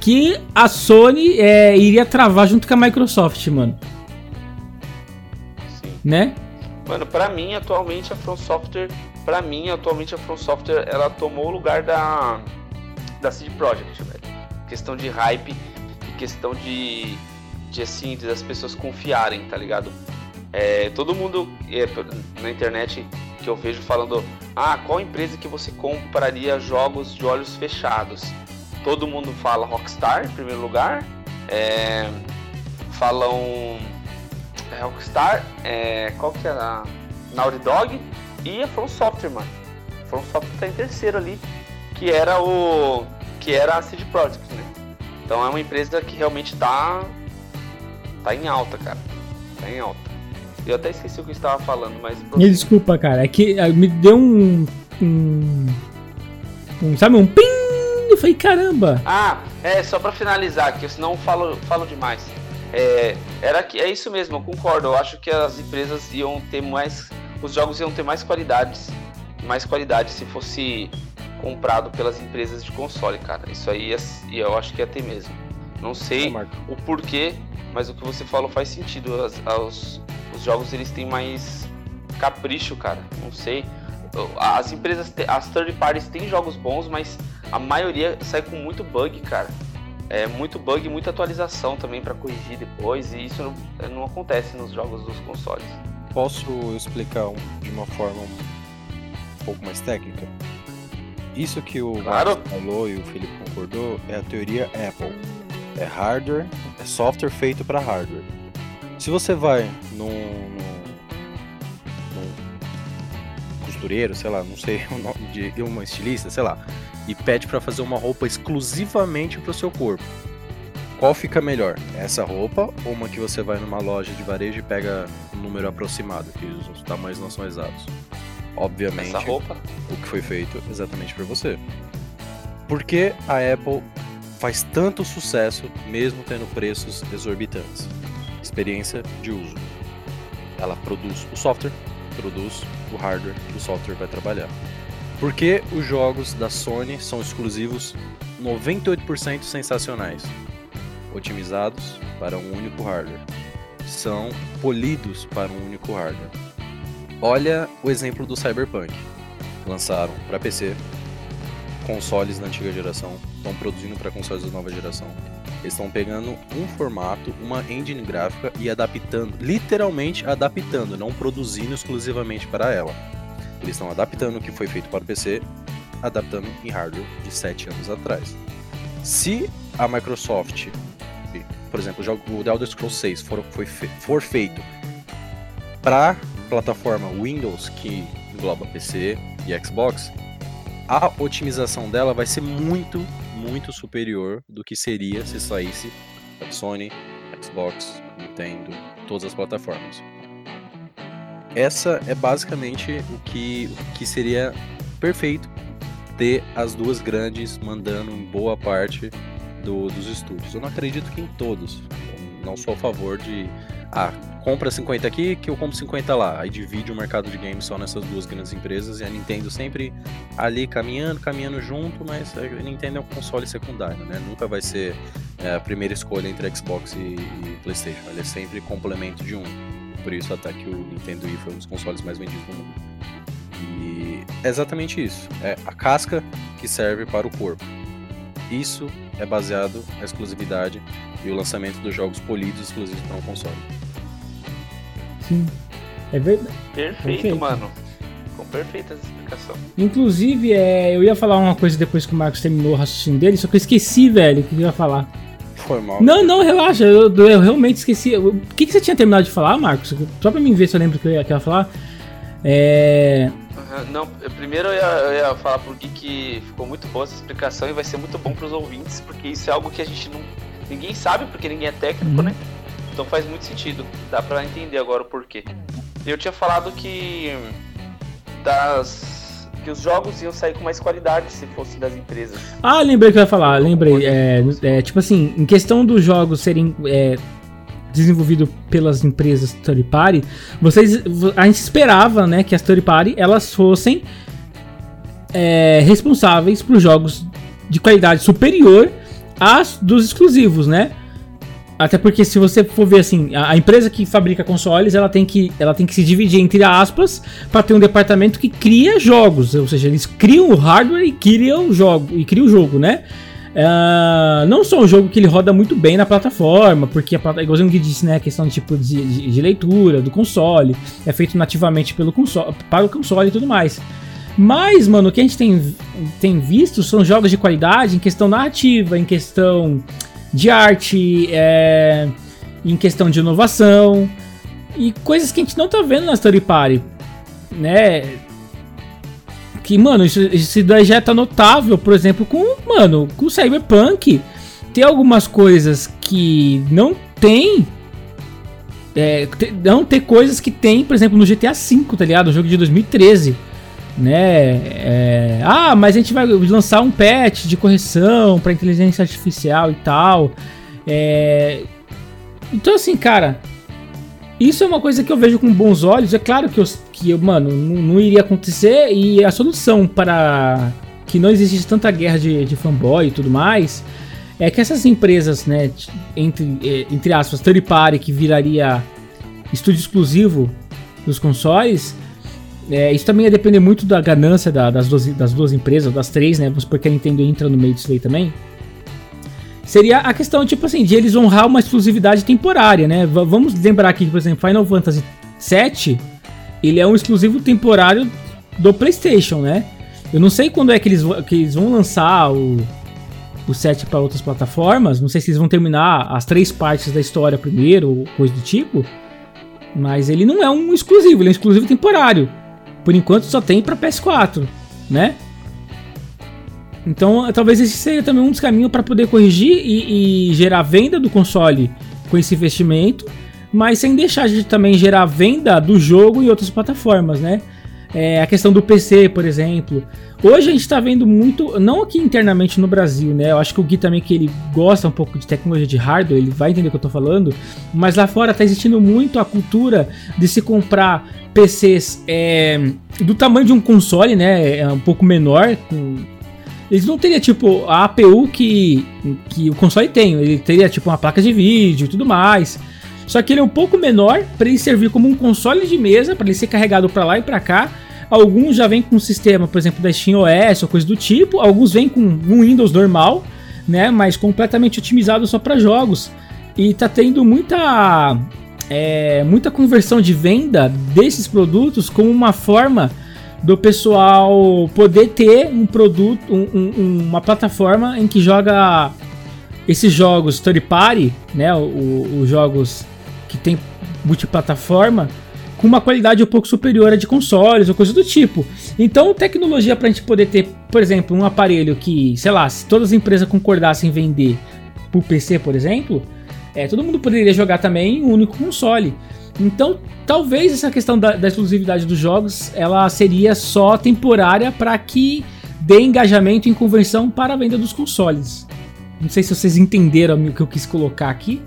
que a Sony é, iria travar junto com a Microsoft, mano. Sim. Né? Mano, pra mim, atualmente, a From Software... Pra mim, atualmente, a From Software, ela tomou o lugar da... Da CD Projekt, velho. Questão de hype questão de, de assim, das pessoas confiarem, tá ligado? É, todo mundo é, na internet que eu vejo falando, ah, qual empresa que você compraria jogos de olhos fechados? Todo mundo fala Rockstar em primeiro lugar, é, falam é, Rockstar, é, qual que é a Naughty Dog e a From Software, mano. From Software tá em terceiro ali, que era o que era a CD Projekt, né? Então é uma empresa que realmente tá, tá em alta, cara. Tá em alta. Eu até esqueci o que eu estava falando, mas. Me desculpa, cara. É que uh, me deu um, um. um. sabe, um ping! Eu falei, caramba! Ah, é, só pra finalizar aqui, senão eu falo, falo demais. É, era que, é isso mesmo, eu concordo. Eu acho que as empresas iam ter mais. Os jogos iam ter mais qualidades. Mais qualidade se fosse comprado pelas empresas de console, cara. Isso aí eu acho que ia ter mesmo. Não sei é, o porquê, mas o que você falou faz sentido. As, as, os jogos eles têm mais capricho, cara. Não sei. As empresas, as third parties têm jogos bons, mas a maioria sai com muito bug, cara. É muito bug, muita atualização também para corrigir depois, e isso não, não, acontece nos jogos dos consoles. Posso explicar de uma forma um pouco mais técnica? Isso que o claro. falou e o Felipe concordou é a teoria Apple. É hardware, é software feito para hardware. Se você vai num, num, num, costureiro, sei lá, não sei o nome de uma estilista, sei lá, e pede para fazer uma roupa exclusivamente para o seu corpo, qual fica melhor? Essa roupa ou uma que você vai numa loja de varejo e pega um número aproximado, que os tamanhos não são exatos? Obviamente, o que foi feito exatamente para você. Por que a Apple faz tanto sucesso mesmo tendo preços exorbitantes? Experiência de uso. Ela produz o software, produz o hardware que o software vai trabalhar. Porque os jogos da Sony são exclusivos 98% sensacionais, otimizados para um único hardware, são polidos para um único hardware. Olha o exemplo do Cyberpunk. Lançaram para PC, consoles da antiga geração, estão produzindo para consoles da nova geração. Eles estão pegando um formato, uma engine gráfica e adaptando, literalmente adaptando, não produzindo exclusivamente para ela. Eles estão adaptando o que foi feito para o PC, adaptando em hardware de 7 anos atrás. Se a Microsoft, por exemplo, o The Elder Scrolls 6 for, foi, for feito para plataforma Windows, que engloba PC e Xbox, a otimização dela vai ser muito, muito superior do que seria se saísse Sony, Xbox, Nintendo, todas as plataformas. Essa é basicamente o que, o que seria perfeito ter as duas grandes mandando em boa parte do, dos estúdios. Eu não acredito que em todos. Não sou a favor de ah, compra 50 aqui que eu compro 50 lá. Aí divide o mercado de games só nessas duas grandes empresas e a Nintendo sempre ali caminhando, caminhando junto, mas a Nintendo é um console secundário, né? Nunca vai ser é, a primeira escolha entre Xbox e, e PlayStation. Ele é sempre complemento de um. Por isso até que o Nintendo Wii foi um dos consoles mais vendidos do mundo. E é exatamente isso. É a casca que serve para o corpo. Isso é baseado na exclusividade e o lançamento dos jogos polidos exclusivos para um console. Sim. É verdade. Perfeito, Perfeito. mano. Com perfeita essa explicação. Inclusive, é, eu ia falar uma coisa depois que o Marcos terminou o raciocínio dele, só que eu esqueci, velho, o que eu ia falar. Foi mal. Não, não, relaxa, eu, eu realmente esqueci. O que, que você tinha terminado de falar, Marcos? Só pra mim ver se eu lembro o que eu ia, que eu ia falar. É. Não, primeiro eu ia, eu ia falar pro Gui que ficou muito boa essa explicação e vai ser muito bom pros ouvintes, porque isso é algo que a gente não. Ninguém sabe, porque ninguém é técnico, uhum. né? Então faz muito sentido. Dá pra entender agora o porquê. Eu tinha falado que. Das. Que os jogos iam sair com mais qualidade se fosse das empresas. Ah, lembrei que eu ia falar, lembrei. É, é, tipo assim, em questão dos jogos serem é, desenvolvido pelas empresas third party, vocês, a gente esperava, né, que as third party elas fossem é, responsáveis por jogos de qualidade superior às dos exclusivos, né? Até porque se você for ver assim, a, empresa que fabrica consoles, ela tem que, ela tem que se dividir entre aspas para ter um departamento que cria jogos, ou seja, eles criam o hardware e criam o jogo e criam o jogo, né? Uh, não só um jogo que ele roda muito bem na plataforma, porque a plataforma, igualzinho que disse, né, a questão de tipo de, de, de, leitura do console, é feito nativamente pelo console, para o console e tudo mais. Mas, mano, o que a gente tem, tem visto são jogos de qualidade em questão narrativa, em questão de arte, é, em questão de inovação e coisas que a gente não tá vendo na Story Party, né? Que, mano, isso, isso daí já tá notável, por exemplo, com, mano, com Cyberpunk. Tem algumas coisas que não tem. É, não ter coisas que tem, por exemplo, no GTA V, tá ligado? O jogo de 2013. Né? É, ah, mas a gente vai lançar um patch de correção para inteligência artificial e tal. É, então, assim, cara, isso é uma coisa que eu vejo com bons olhos. É claro que eu, que mano, não, não iria acontecer. E a solução para que não existe tanta guerra de, de fanboy e tudo mais é que essas empresas, né, entre, é, entre aspas, third party, que viraria estúdio exclusivo dos consoles, é, isso também ia depender muito da ganância da, das, duas, das duas empresas, das três, né, porque a Nintendo entra no meio disso aí também seria a questão, tipo assim, de eles honrar uma exclusividade temporária, né? V vamos lembrar aqui, por exemplo, Final Fantasy VII, ele é um exclusivo temporário do PlayStation, né? Eu não sei quando é que eles, que eles vão lançar o, o 7 para outras plataformas. Não sei se eles vão terminar as três partes da história primeiro, ou coisa do tipo. Mas ele não é um exclusivo, ele é um exclusivo temporário. Por enquanto só tem para PS4, né? Então, talvez esse seja também um dos caminhos para poder corrigir e, e, gerar venda do console com esse investimento, mas sem deixar de também gerar venda do jogo em outras plataformas, né? É, a questão do PC, por exemplo. Hoje a gente está vendo muito, não aqui internamente no Brasil, né? Eu acho que o Gui também, que ele gosta um pouco de tecnologia de hardware, ele vai entender o que eu estou falando. Mas lá fora está existindo muito a cultura de se comprar PCs é, do tamanho de um console, né? É um pouco menor, com eles não teriam, tipo, a APU que, que o console tem. Ele teria, tipo, uma placa de vídeo e tudo mais. Só que ele é um pouco menor para ele servir como um console de mesa, para ele ser carregado para lá e para cá. Alguns já vêm com um sistema, por exemplo, da SteamOS ou coisa do tipo. Alguns vêm com um Windows normal, né? Mas completamente otimizado só para jogos. E tá tendo muita, é, muita conversão de venda desses produtos como uma forma do pessoal poder ter um produto, um, um, uma plataforma em que joga esses jogos third party, né, os jogos que tem multiplataforma, com uma qualidade um pouco superior a de consoles ou coisa do tipo. Então, tecnologia para a gente poder ter, por exemplo, um aparelho que, sei lá, se todas as empresas concordassem em vender por PC, por exemplo, é, todo mundo poderia jogar também um único console. Então, talvez essa questão da, da exclusividade dos jogos ela seria só temporária para que dê engajamento em conversão para a venda dos consoles. Não sei se vocês entenderam o que eu quis colocar aqui.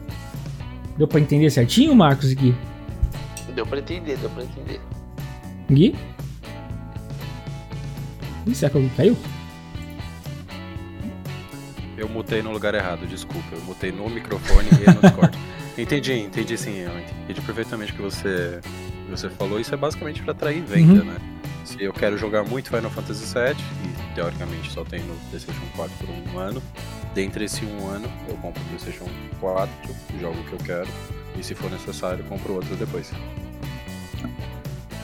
Deu para entender certinho, Marcos e Gui? Deu para entender, deu para entender. Gui? Ih, será que alguém caiu? Eu mutei no lugar errado, desculpa. Eu mutei no microfone e no Discord. Entendi, entendi sim, eu entendi perfeitamente o que você, você falou. Isso é basicamente para atrair venda, uhum. né? Se eu quero jogar muito Final Fantasy VII, e teoricamente só tem no PlayStation 4 por um ano, dentre esse um ano eu compro o PlayStation 4, jogo o que eu quero, e se for necessário, compro outro depois.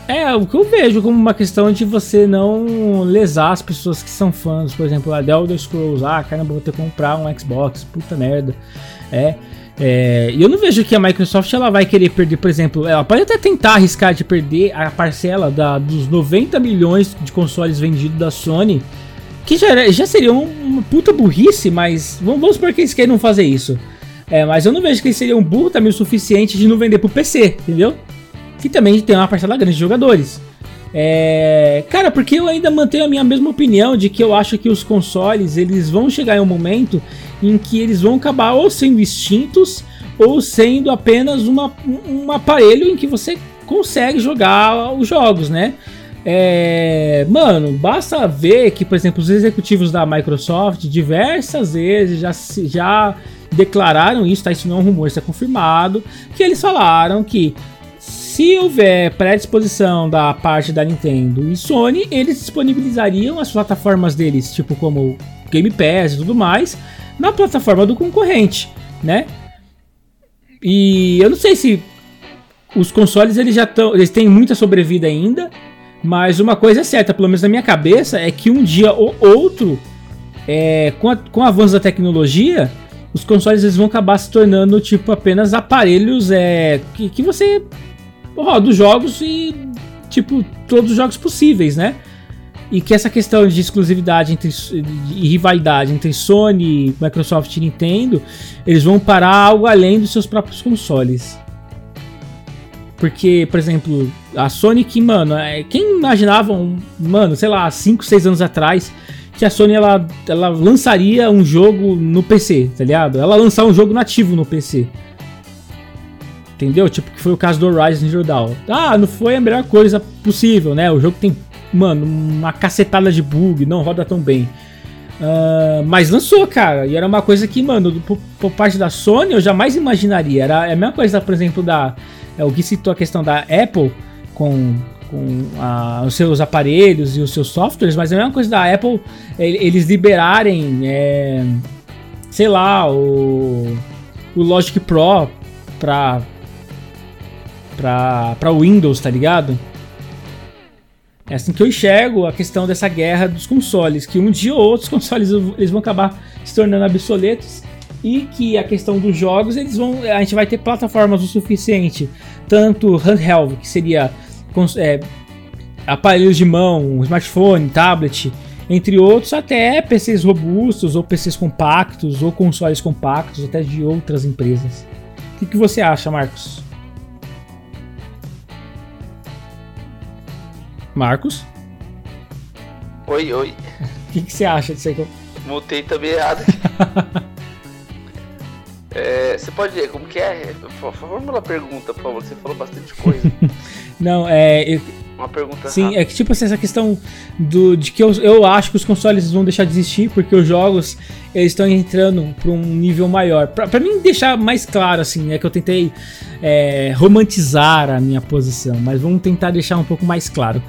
É, o que eu vejo como uma questão de você não lesar as pessoas que são fãs. Por exemplo, a The Elder Scrolls, ah, caramba, vou ter que comprar um Xbox, puta merda. É, é, eu não vejo que a Microsoft ela vai querer perder, por exemplo, ela pode até tentar arriscar de perder a parcela da, dos 90 milhões de consoles vendidos da Sony, que já, já seria uma puta burrice, mas vamos, vamos supor que eles queiram fazer isso. É, mas eu não vejo que eles seriam burro também o suficiente de não vender pro PC, entendeu? Que também tem uma parcela grande de jogadores. É, cara, porque eu ainda mantenho a minha mesma opinião de que eu acho que os consoles eles vão chegar em um momento em que eles vão acabar ou sendo extintos ou sendo apenas uma, um aparelho em que você consegue jogar os jogos, né? É, mano, basta ver que, por exemplo, os executivos da Microsoft diversas vezes já, já declararam isso, tá? Isso não é um rumor, isso é confirmado. Que eles falaram que se houver predisposição da parte da Nintendo e Sony, eles disponibilizariam as plataformas deles, tipo como Game Pass e tudo mais, na plataforma do concorrente, né? E eu não sei se os consoles eles já estão, eles têm muita sobrevida ainda, mas uma coisa é certa, pelo menos na minha cabeça, é que um dia ou outro, é, com, a, com o avanço da tecnologia, os consoles eles vão acabar se tornando tipo apenas aparelhos é, que, que você roda os jogos e, tipo, todos os jogos possíveis, né? E que essa questão de exclusividade entre, e rivalidade entre Sony, Microsoft e Nintendo, eles vão parar algo além dos seus próprios consoles. Porque, por exemplo, a Sony que, mano, é, quem imaginava, mano, sei lá, 5, 6 anos atrás, que a Sony ela, ela lançaria um jogo no PC, tá ligado? Ela lançar um jogo nativo no PC. Entendeu? Tipo, que foi o caso do Horizon Zero Dawn. Ah, não foi a melhor coisa possível, né? O jogo tem, mano, uma cacetada de bug, não roda tão bem. Uh, mas lançou, cara. E era uma coisa que, mano, por, por, parte da Sony eu jamais imaginaria. Era é a mesma coisa, por exemplo, da. É, o que citou a questão da Apple com, com a, os seus aparelhos e os seus softwares, mas é a mesma coisa da Apple eles liberarem, é, sei lá, o, o Logic Pro pra pra, pra Windows, tá ligado? É assim que eu enxergo a questão dessa guerra dos consoles, que um dia ou outros consoles eles vão acabar se tornando obsoletos e que a questão dos jogos eles vão, a gente vai ter plataformas o suficiente, tanto handheld, que seria é, aparelhos de mão, smartphone, tablet, entre outros, até PCs robustos ou PCs compactos ou consoles compactos, até de outras empresas. O que, que você acha, Marcos? Marcos? Oi, oi. O que, que você acha disso aí? Mutei também errado. é, você pode. Como que é? Formula a pergunta, por favor. Você falou bastante coisa. Não, é. Eu, Uma pergunta sim, rápida. é que tipo assim, essa questão do, de que eu, eu acho que os consoles vão deixar de existir porque os jogos eles estão entrando para um nível maior. Pra mim deixar mais claro, assim, é que eu tentei é, romantizar a minha posição, mas vamos tentar deixar um pouco mais claro.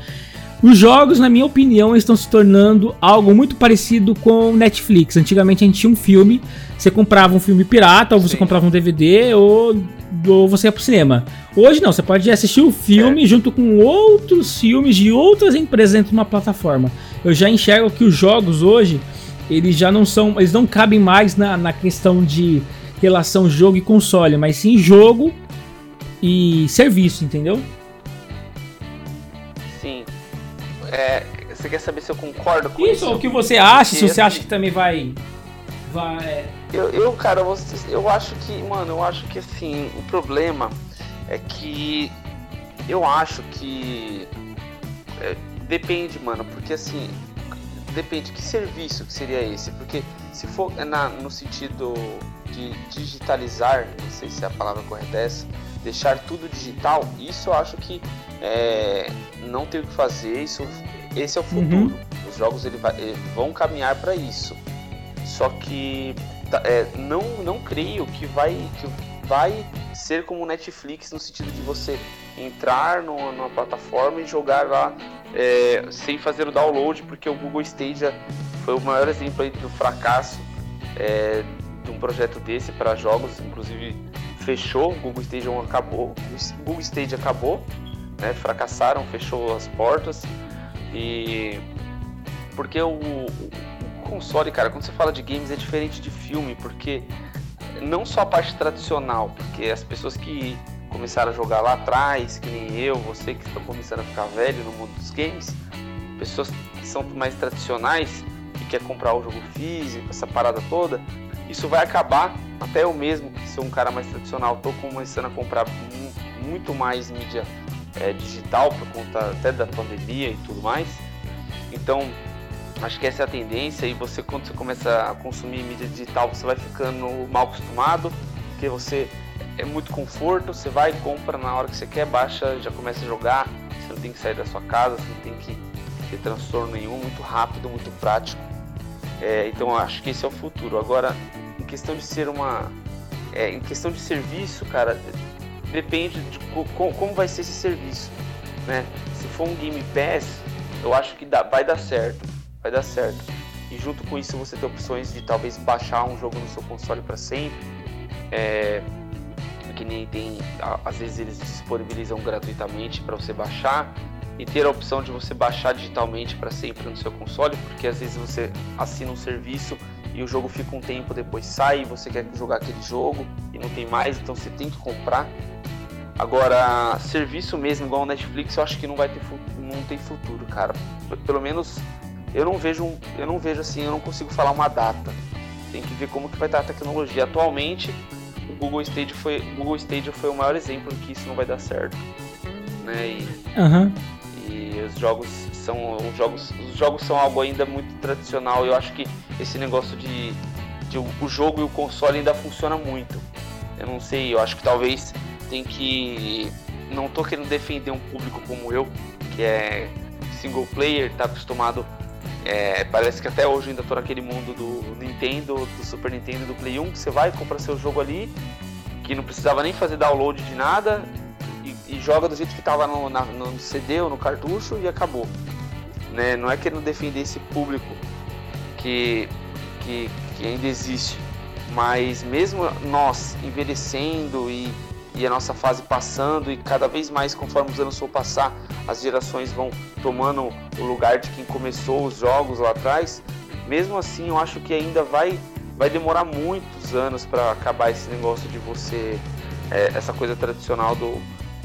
Os jogos, na minha opinião, estão se tornando algo muito parecido com Netflix. Antigamente a gente tinha um filme, você comprava um filme pirata, ou você Sim. comprava um DVD, ou, ou você ia pro cinema. Hoje não, você pode assistir o filme junto com outros filmes de outras empresas dentro de uma plataforma. Eu já enxergo que os jogos hoje, eles já não são, eles não cabem mais na, na questão de relação jogo e console, mas sim jogo e serviço, entendeu? Sim. É, você quer saber se eu concordo com Isso, isso? ou o que você acha, se você acha assim, que também vai. vai Eu, eu, cara, você- eu acho que, mano, eu acho que assim, o problema é que eu acho que é, depende, mano, porque assim, depende que serviço que seria esse, porque se for é na, no sentido de digitalizar, não sei se a palavra correta é essa, deixar tudo digital, isso eu acho que é, não tem o que fazer, isso, esse é o Uhum. futuro. Os jogos ele vai- vão caminhar para isso. Só que é, não, não creio que vai, que vai ser como o Netflix no sentido de você entrar no- numa plataforma e jogar lá é, sem fazer o download, porque o Google Stadia foi o maior exemplo do fracasso é, de um projeto desse para jogos, inclusive fechou, o Google Stadia acabou, o Google Stadia acabou, né, fracassaram, fechou as portas. E porque o console, cara, quando você fala de games é diferente de filme, porque não só a parte tradicional, porque as pessoas que começaram a jogar lá atrás, que nem eu, você que está começando a ficar velho no mundo dos games, pessoas que são mais tradicionais e quer comprar o jogo físico, essa parada toda, isso vai acabar. Até eu mesmo, que sou um cara mais tradicional, tô começando a comprar mu- muito mais mídia é, digital por conta até da pandemia e tudo mais. Então, acho que essa é a tendência e você quando você começa a consumir mídia digital, você vai ficando mal acostumado, porque você é muito conforto, você vai, compra na hora que você quer, baixa, já começa a jogar, você não tem que sair da sua casa, você não tem que ter transtorno nenhum, muito rápido, muito prático. É, então acho que esse é o futuro. Agora, em questão de ser uma. é, em questão de serviço, cara, depende de co- como vai ser esse serviço. Né? Se for um Game Pass, eu acho que dá- vai dar certo. Vai dar certo. E junto com isso você tem opções de talvez baixar um jogo no seu console para sempre. É, que nem tem. Às vezes eles disponibilizam gratuitamente para você baixar. E ter a opção de você baixar digitalmente para sempre no seu console, porque às vezes você assina um serviço e o jogo fica um tempo depois sai e você quer jogar aquele jogo e não tem mais, então você tem que comprar. Agora, serviço mesmo igual o Netflix, eu acho que não vai ter não tem futuro, cara. Pelo menos eu não vejo, eu não vejo assim, eu não consigo falar uma data. Tem que ver como que vai estar a tecnologia. Atualmente, o Google Stadia foi, o Google Stadia foi o maior exemplo que isso não vai dar certo, né? E, Aham. e os jogos são os jogos os jogos são algo ainda muito tradicional. Eu acho que esse negócio de, de o jogo e o console ainda funciona muito. Eu não sei, eu acho que talvez tem que não tô querendo defender um público como eu, que é single player, tá acostumado é, parece que até hoje ainda tô naquele mundo do Nintendo, do Super Nintendo, do Play 1, que você vai compra seu jogo ali, que não precisava nem fazer download de nada, e, e joga do jeito que tava no, na- no CD ou no cartucho e acabou. Né? Não é querendo defender esse público que, que, que ainda existe, mas mesmo nós envelhecendo e, e a nossa fase passando e cada vez mais conforme os anos for passar, as gerações vão tomando o lugar de quem começou os jogos lá atrás, mesmo assim eu acho que ainda vai, vai demorar muitos anos para acabar esse negócio de você, é, essa coisa tradicional do,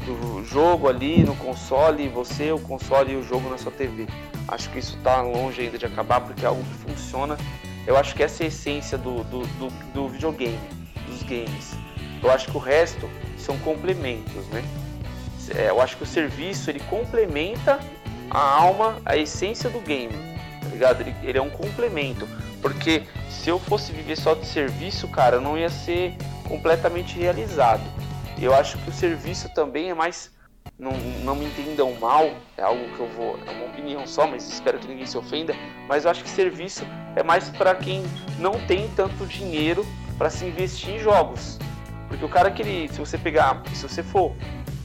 do jogo ali no console, você, o console e o jogo na sua TV. Acho que isso está longe ainda de acabar porque é algo que funciona. Eu acho que essa é a essência do, do, do, do videogame, dos games. Eu acho que o resto são complementos, né? É, eu acho que o serviço ele complementa a alma, a essência do game, tá ligado? Ele, ele é um complemento. Porque se eu fosse viver só de serviço, cara, não ia ser completamente realizado. Eu acho que o serviço também é mais. Não, não me entendam mal, é algo que eu vou. É uma opinião só, mas espero que ninguém se ofenda. Mas eu acho que serviço é mais para quem não tem tanto dinheiro para se investir em jogos. Porque o cara que ele. Se você pegar. Se você for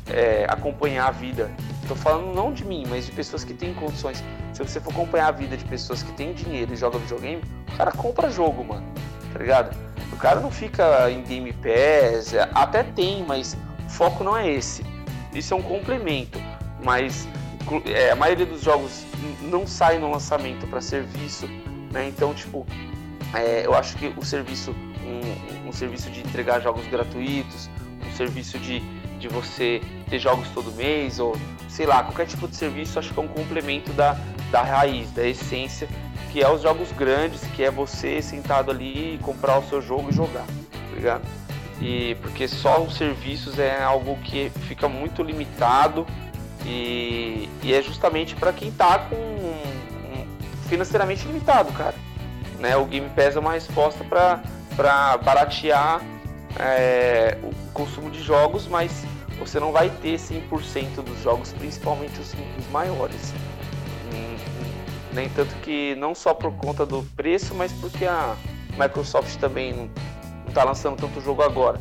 é, acompanhar a vida. Estou falando não de mim, mas de pessoas que têm condições. Se você for acompanhar a vida de pessoas que têm dinheiro e jogam videogame, o cara compra jogo, mano. Tá ligado? O cara não fica em Game Pass, é, até tem, mas o foco não é esse. Isso é um complemento, mas é, a maioria dos jogos não sai no lançamento para serviço, né? Então, tipo, é, eu acho que o serviço, um, um serviço de entregar jogos gratuitos, um serviço de de você ter jogos todo mês, ou sei lá, qualquer tipo de serviço, acho que é um complemento da, da raiz, da essência, que é os jogos grandes, que é você sentado ali comprar o seu jogo e jogar, tá ligado? E porque só os serviços é algo que fica muito limitado e, e é justamente para quem tá com um, financeiramente limitado, cara. Né? O Game Pass é uma resposta para baratear é, o consumo de jogos, mas você não vai ter 100% dos jogos, principalmente os, os maiores. Hum, nem tanto que não só por conta do preço, mas porque a Microsoft também não está lançando tanto jogo agora.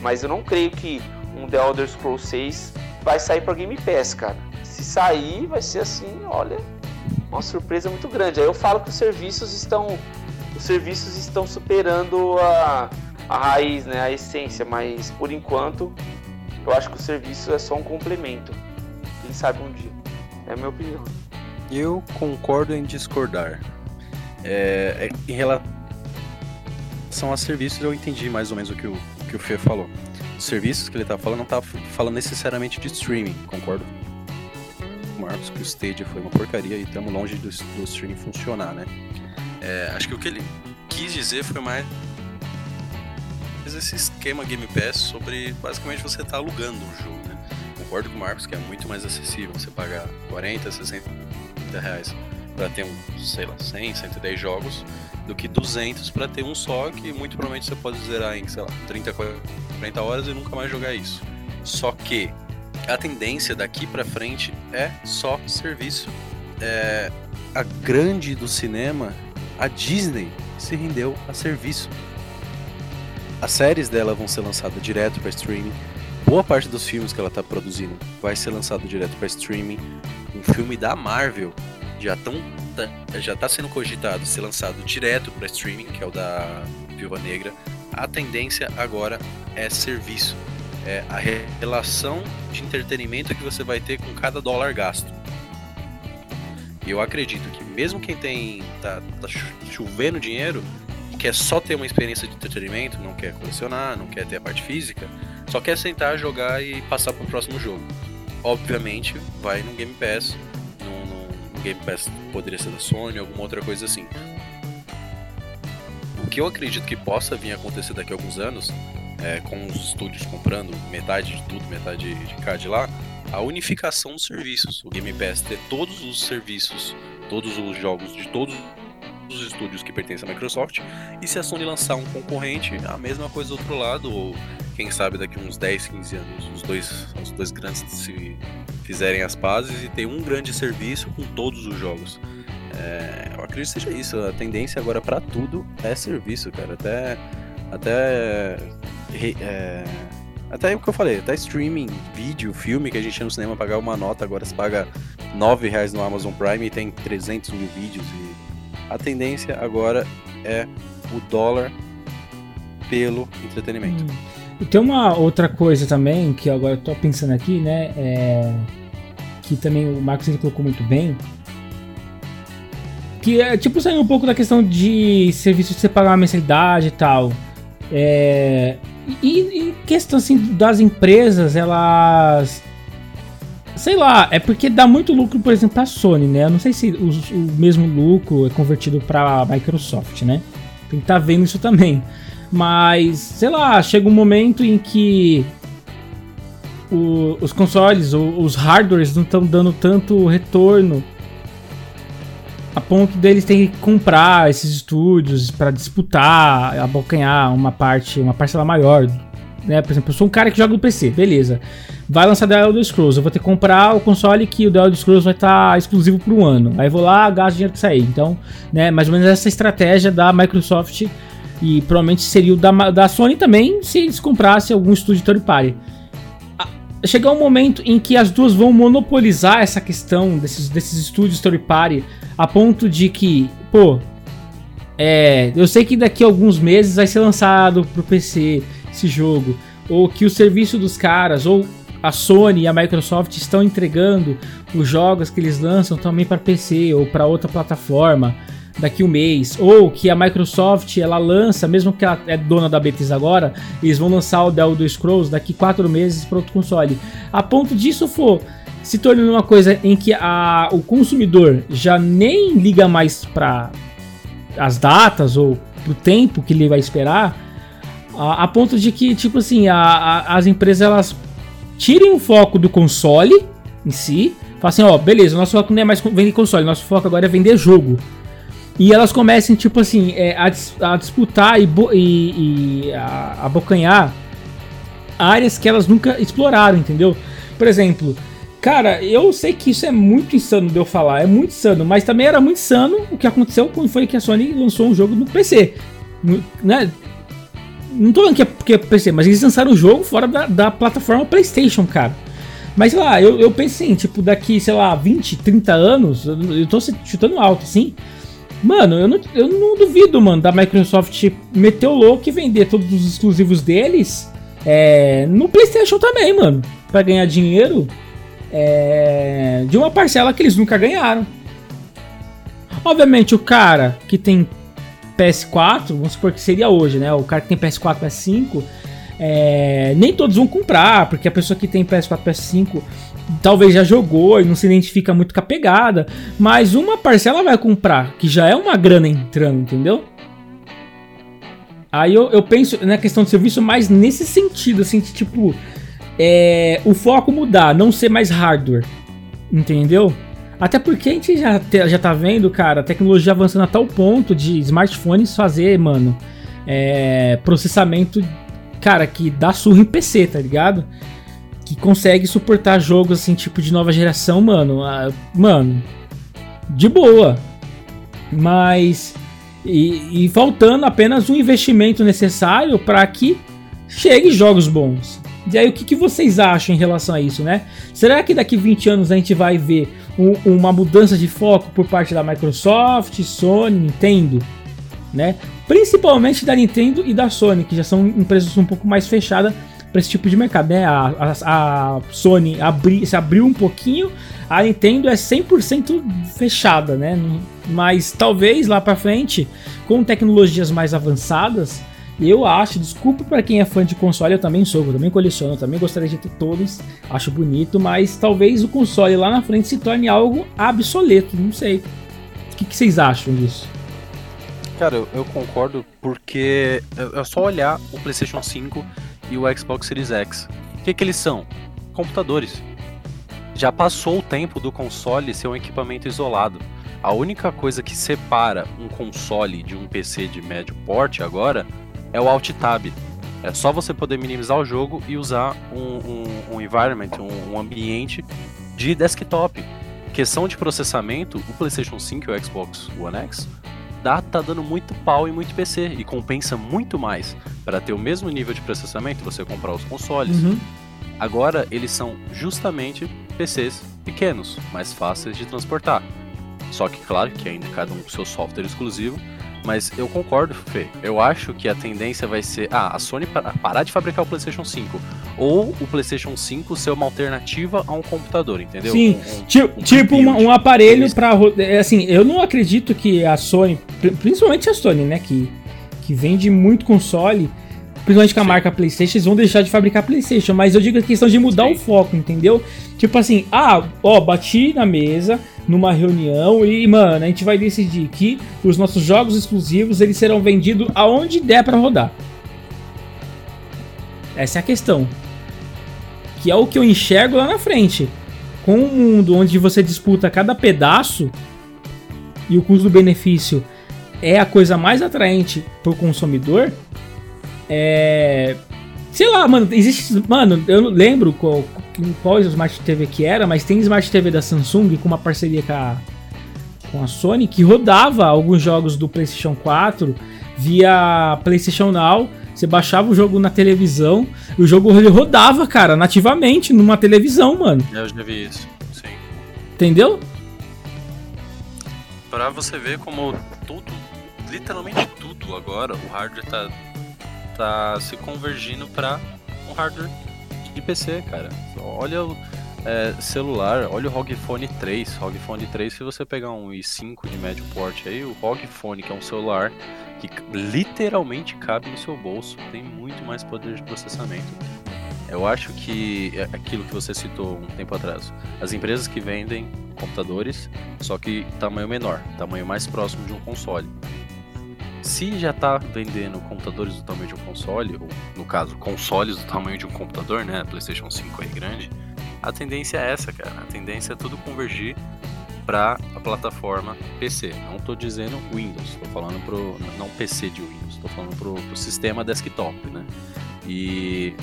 Mas eu não creio que um The Elder Scrolls 6 vai sair para Game Pass, cara. Se sair, vai ser assim, olha, uma surpresa muito grande. Aí eu falo que os serviços estão os serviços estão superando a, a raiz, né, a essência, mas por enquanto eu acho que o serviço é só um complemento. Quem sabe um dia. É a minha opinião. Eu concordo em discordar. É, é, em relação a serviços, eu entendi mais ou menos o que o, o que o Fê falou. Os serviços que ele tá falando não tá falando necessariamente de streaming, concordo? Marcos, que o Stadia foi uma porcaria e estamos longe do, do streaming funcionar, né? É, acho que o que ele quis dizer foi mais esse esquema Game Pass sobre basicamente você tá alugando um jogo, né? Concordo com o Marcos que é muito mais acessível você pagar 40, 60 reais para ter um, sei lá, 100, 110 jogos do que 200 para ter um só que muito provavelmente você pode zerar em, sei lá, 30, 40 horas e nunca mais jogar isso. Só que a tendência daqui para frente é só serviço. É, a grande do cinema, a Disney se rendeu a serviço. As séries dela vão ser lançadas direto para streaming. Boa parte dos filmes que ela está produzindo vai ser lançado direto para streaming. Um filme da Marvel já tão, tá, já está sendo cogitado ser lançado direto para streaming, que é o da Viúva Negra. A tendência agora é serviço. É a relação de entretenimento que você vai ter com cada dólar gasto. E eu acredito que mesmo quem tem tá, tá chovendo dinheiro, quer só ter uma experiência de entretenimento, não quer colecionar, não quer ter a parte física, só quer sentar, jogar e passar para o próximo jogo. Obviamente, vai no Game Pass, no, Game Pass poderia ser da Sony, alguma outra coisa assim. O que eu acredito que possa vir a acontecer daqui a alguns anos, é, com os estúdios comprando metade de tudo, metade de cá de lá, a unificação dos serviços. O Game Pass ter todos os serviços, todos os jogos de todos dos estúdios que pertencem à Microsoft. E se a Sony lançar um concorrente, a mesma coisa do outro lado, ou quem sabe daqui uns 10, 15 anos, os dois, os dois grandes se fizerem as pazes e ter um grande serviço com todos os jogos. É, eu acredito que seja isso. A tendência agora para tudo é serviço, cara. Até. Até. É, até o que eu falei, até streaming, vídeo, filme que a gente ia no cinema pagar uma nota, agora se paga 9 reais no Amazon Prime e tem 300 mil vídeos e a tendência agora é o dólar pelo entretenimento. Hum. E tem uma outra coisa também que agora eu tô pensando aqui, né? É, que também o Marcos colocou muito bem. Que é tipo saindo um pouco da questão de serviço de você pagar uma mensalidade e tal. É, e, e questão assim das empresas, elas Sei lá, é porque dá muito lucro, por exemplo, pra Sony, né? Eu não sei se o, o mesmo lucro é convertido pra Microsoft, né? Tem que estar tá vendo isso também. Mas, sei lá, chega um momento em que o, os consoles, o, os hardwares não estão dando tanto retorno a ponto deles terem que comprar esses estúdios para disputar, abocanhar uma parte, uma parcela maior. Né? Por exemplo, eu sou um cara que joga no PC, beleza. Vai lançar The Elder Scrolls, eu vou ter que comprar o console que o The Elder Scrolls vai estar tá exclusivo por um ano. Aí vou lá, gasto dinheiro que sair. Então, né, mais ou menos essa estratégia da Microsoft e provavelmente seria o da, da Sony também se eles comprassem algum estúdio third party chegar um momento em que as duas vão monopolizar essa questão desses, desses estúdios third party a ponto de que, pô, é, eu sei que daqui a alguns meses vai ser lançado pro PC esse jogo, ou que o serviço dos caras, ou a Sony e a Microsoft estão entregando os jogos que eles lançam também para PC ou para outra plataforma daqui um mês, ou que a Microsoft ela lança, mesmo que ela é dona da Bethesda agora, eles vão lançar o The Elder Scrolls daqui quatro meses para outro console. A ponto disso for se tornando uma coisa em que a, o consumidor já nem liga mais para as datas ou pro tempo que ele vai esperar, a, a ponto de que tipo assim a, as empresas elas tirem o foco do console em si, falam assim, ó, beleza, nosso foco não é mais vender console, nosso foco agora é vender jogo. E elas comecem, tipo assim, é, a, a, disputar e, e, e a, abocanhar áreas que elas nunca exploraram, entendeu? Por exemplo, cara, eu sei que isso é muito insano de eu falar, é muito insano, mas também era muito insano o que aconteceu quando foi que a Sony lançou um jogo no PC. Né? Não tô falando que é porque é PC, mas eles lançaram o jogo fora da, da plataforma PlayStation, cara. Mas sei lá, eu, eu pensei, assim, tipo, daqui, sei lá, 20, 30 anos, eu tô chutando alto, assim Mano, eu não, eu não duvido, mano, da Microsoft meter o louco e vender todos os exclusivos deles é, no PlayStation também, mano. Pra ganhar dinheiro é, de uma parcela que eles nunca ganharam. Obviamente, o cara que tem PS4, vamos supor que seria hoje, né? O cara que tem PS4, PS5, é, nem todos vão comprar, porque a pessoa que tem PS4, PS5 talvez já jogou e não se identifica muito com a pegada, mas uma parcela vai comprar, que já é uma grana entrando, entendeu? Aí eu, eu penso na questão de serviço mais nesse sentido, assim, de, tipo, é, o foco mudar, não ser mais hardware, entendeu? Até porque a gente já, já tá vendo, cara, a tecnologia avançando a tal ponto de smartphones fazer, mano, é, processamento, cara, que dá surra em PC, tá ligado? Que consegue suportar jogos assim, tipo de nova geração, mano. Mano, de boa. Mas. E, e faltando apenas um investimento necessário para que chegue jogos bons. E aí, o que, que, vocês acham em relação a isso, né? Será que daqui 20 anos a gente vai ver um, uma mudança de foco por parte da Microsoft, Sony, Nintendo, né? Principalmente da Nintendo e da Sony, que já são empresas um pouco mais fechadas para esse tipo de mercado, né? A, a, a Sony abri, se abriu um pouquinho, a Nintendo é 100% fechada, né? Mas talvez lá para frente, com tecnologias mais avançadas, eu acho, desculpa para quem é fã de console, eu também sou, eu também coleciono, eu também gostaria de ter todos, acho bonito, mas talvez o console lá na frente se torne algo obsoleto, não sei. O que, que vocês acham disso? Cara, eu, eu concordo porque é só olhar o PlayStation 5 e o Xbox Series X. O que, que eles são? Computadores. Já passou o tempo do console ser um equipamento isolado. A única coisa que separa um console de um PC de médio porte agora é o Alt Tab. É só você poder minimizar o jogo e usar um, um, um environment, um, um ambiente de desktop. Questão de processamento, o PlayStation 5 e o Xbox One X dá, tá dando muito pau em muito PC e compensa muito mais para ter o mesmo nível de processamento você comprar os consoles. Uhum. Agora eles são justamente PCs pequenos, mais fáceis de transportar. Só que claro que ainda cada um com seu software exclusivo, mas eu concordo, Fê. Eu acho que a tendência vai ser ah, a Sony parar de fabricar o PlayStation 5 ou o PlayStation 5 ser uma alternativa a um computador, entendeu? Sim, um, um, tipo, um, tipo um aparelho para é, assim, eu não acredito que a Sony, principalmente a Sony, né, que que vende muito console, principalmente com a Sim. marca PlayStation, eles vão deixar de fabricar PlayStation, mas eu digo a questão de mudar Sim. o foco, entendeu? Tipo assim, ah, ó, bati na mesa, numa reunião e, mano, a gente vai decidir que os nossos jogos exclusivos eles serão vendidos aonde der para rodar. Essa é a questão. que é o que eu enxergo lá na frente. Com um mundo onde você disputa cada pedaço e o custo-benefício é a coisa mais atraente pro consumidor, é. Sei lá, mano, existe. Mano, eu não lembro qual, qual Smart TV que era, mas tem Smart TV da Samsung com uma parceria com a, com a Sony que rodava alguns jogos do PlayStation 4 via PlayStation Now. Você baixava o jogo na televisão e o jogo rodava, cara, nativamente numa televisão, mano. Eu já vi isso, sim. Entendeu? Pra você ver como tudo, literalmente tudo agora, o hardware tá, tá se convergindo pra um hardware de PC, cara. Olha o é, celular, olha o ROG Phone 3. ROG Phone 3, se você pegar um i5 de médio porte aí, o ROG Phone, que é um celular que literalmente cabe no seu bolso, tem muito mais poder de processamento. Eu acho que é aquilo que você citou um tempo atrás, as empresas que vendem computadores, só que tamanho menor, tamanho mais próximo de um console. Se já está vendendo computadores do tamanho de um console, ou no caso, consoles do tamanho de um computador, né? PlayStation 5 aí grande, a tendência é essa, cara. A tendência é tudo convergir para a plataforma PC. Não estou dizendo Windows, estou falando pro não PC de Windows, estou falando pro, pro sistema desktop, né? E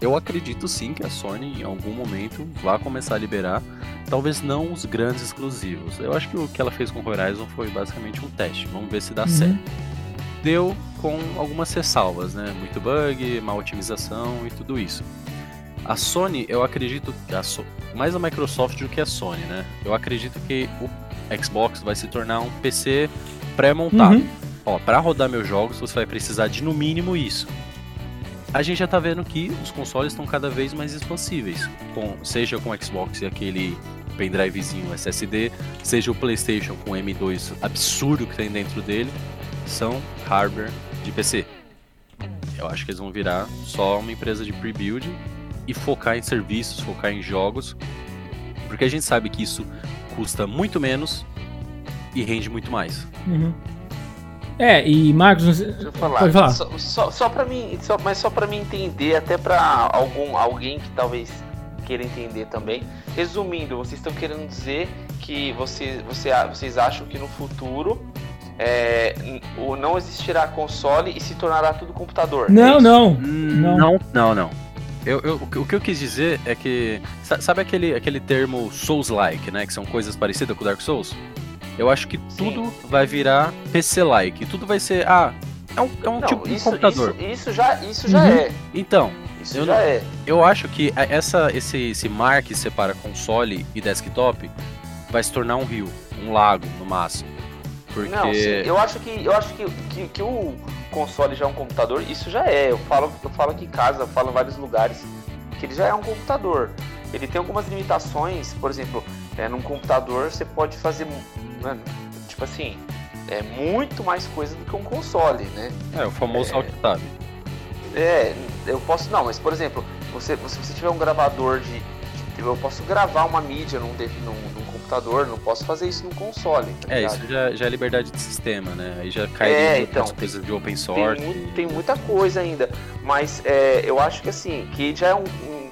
eu acredito sim que a Sony em algum momento vai começar a liberar, talvez não os grandes exclusivos. Eu acho que o que ela fez com o Horizon foi basicamente um teste, vamos ver se dá uhum. certo. Deu com algumas ressalvas, né? Muito bug, má otimização e tudo isso. A Sony, eu acredito, a so mais a Microsoft do que a Sony, né? Eu acredito que o Xbox vai se tornar um PC pré-montado. Uhum. Ó, para rodar meus jogos você vai precisar de no mínimo isso. A gente já tá vendo que os consoles estão cada vez mais expansíveis, com, seja com o Xbox e aquele pendrivezinho SSD, seja o PlayStation com M2 absurdo que tem dentro dele, são hardware de PC. Eu acho que eles vão virar só uma empresa de pre-build e focar em serviços, focar em jogos, porque a gente sabe que isso custa muito menos e rende muito mais. Uhum. É, e Marcos, Deixa eu falar. Pode falar. Só, só, só para mim, só, mas só para mim entender, até para algum alguém que talvez queira entender também. Resumindo, vocês estão querendo dizer que você, você, vocês acham que no futuro é, não existirá console e se tornará tudo computador? Não, é não, não, não, não, não. Eu, eu, o que eu quis dizer é que. Sabe aquele, aquele termo Souls-like, né? Que são coisas parecidas com Dark Souls? Eu acho que Sim. tudo vai virar PC-like. Tudo vai ser. Ah, é um, é um Não, tipo de computador. Isso, isso já, isso já uhum. é. Então. Isso eu, já é. Eu acho que essa, esse, esse mar que separa console e desktop vai se tornar um rio, um lago, no máximo. Porque... Não, sim, eu acho que eu acho que, que, que o console já é um computador, isso já é. Eu falo, eu falo aqui em casa, eu falo em vários lugares que ele já é um computador. Ele tem algumas limitações, por exemplo, é, num computador você pode fazer, né, tipo assim, é muito mais coisa do que um console, né? É, o famoso é, alt-tab. É, eu posso, não, mas por exemplo, você, se você tiver um gravador de, de eu posso gravar uma mídia num, num, num computador, não posso fazer isso no console. Tá é, isso já, já é liberdade de sistema, né? Aí já cai é, então, coisas de open source. Tem, tem muita coisa ainda, mas é, eu acho que assim, que já é um, um,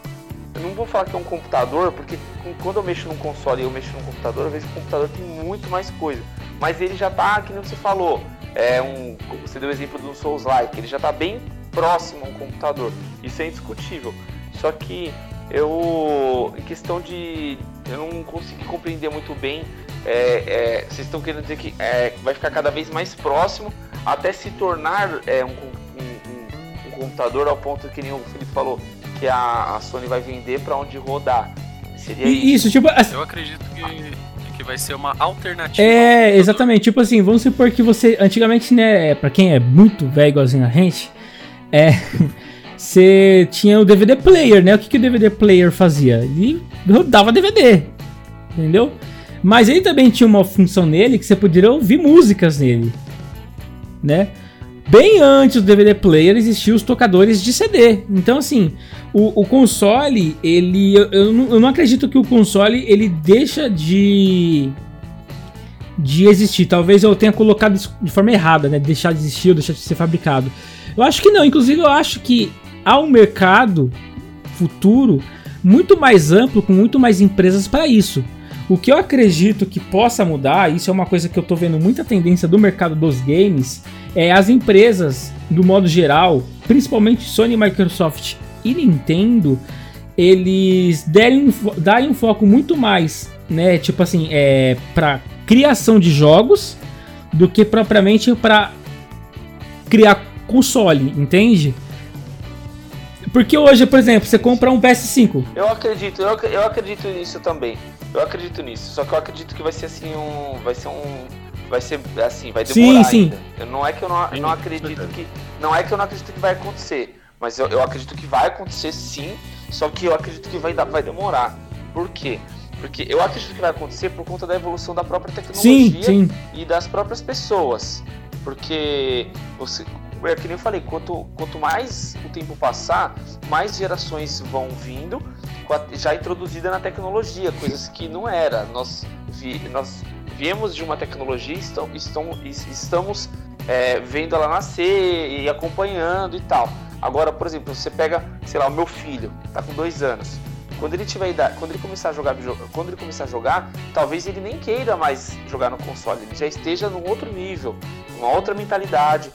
Eu não vou falar que é um computador, porque quando eu mexo num console e eu mexo num computador, eu vejo que o computador tem muito mais coisa. Mas ele já tá, que nem você falou, é um. Você deu o exemplo do Souls Like, ele já tá bem próximo a um computador. Isso é indiscutível. Só que eu. Em questão de. Eu não consegui compreender muito bem. É, é, vocês estão querendo dizer que é, vai ficar cada vez mais próximo até se tornar é, um, um, um, um, computador ao ponto que nem o Felipe falou que a, a Sony vai vender para onde rodar. Seria isso, isso, tipo. Eu acredito que, que vai ser uma alternativa. É, exatamente. Tipo assim, vamos supor que você. Antigamente, né, pra quem é muito velho igualzinho a gente, é. você tinha o DVD player, né? O que, que o DVD player fazia? Ele rodava DVD, entendeu? Mas ele também tinha uma função nele que você poderia ouvir músicas nele, né? Bem antes do DVD player existiam os tocadores de CD. Então, assim, o, o console, ele. Eu, eu, não, eu não acredito que o console ele deixa de. de existir. Talvez eu tenha colocado isso de forma errada, né? Deixar de existir ou deixar de ser fabricado. Eu acho que não. Inclusive, eu acho que há um mercado futuro muito mais amplo, com muito mais empresas para isso. O que eu acredito que possa mudar, isso é uma coisa que eu tô vendo muita tendência do mercado dos games, é as empresas, do modo geral, principalmente Sony, Microsoft e Nintendo, eles derem, darem um foco muito mais, né, tipo assim, é, para criação de jogos do que propriamente para criar console, entende? Porque hoje, por exemplo, você compra um PS5. Eu acredito, eu, eu acredito nisso também. Eu acredito nisso. Só que eu acredito que vai ser assim um. Vai ser um. Vai ser assim, vai demorar sim, ainda. Sim. Não é que eu não, não acredito que. Não é que eu não acredito que vai acontecer. Mas eu, eu acredito que vai acontecer sim. Só que eu acredito que vai, vai demorar. Por quê? Porque eu acredito que vai acontecer por conta da evolução da própria tecnologia sim, sim. e das próprias pessoas. Porque você, é que nem eu falei, quanto, quanto mais o tempo passar, mais gerações vão vindo já introduzida na tecnologia, coisas que não era. Nós, vi, nós viemos de uma tecnologia e estamos, estamos é, vendo ela nascer e acompanhando e tal. Agora, por exemplo, você pega, sei lá, o meu filho, tá com dois anos. Quando ele tiver idade, quando ele começar a jogar, quando ele começar a jogar, talvez ele nem queira mais jogar no console, ele já esteja num outro nível, uma outra mentalidade.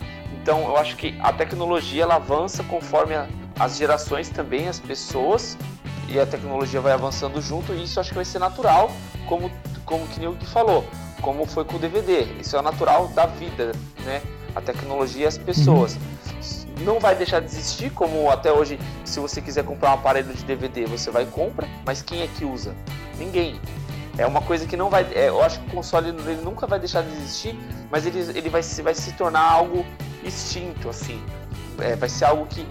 Então, eu acho que a tecnologia ela avança conforme a, as gerações também, as pessoas, e a tecnologia vai avançando junto, e isso acho que vai ser natural, como, como que o que falou, como foi com o DVD. Isso é natural da vida, né? A tecnologia e as pessoas. Uhum. Não vai deixar de existir, como até hoje, se você quiser comprar um aparelho de DVD, você vai e compra, mas quem é que usa? Ninguém. É uma coisa que não vai. É, eu acho que o console ele nunca vai deixar de existir, mas ele, ele vai, vai se tornar algo extinto, assim. É, vai ser algo que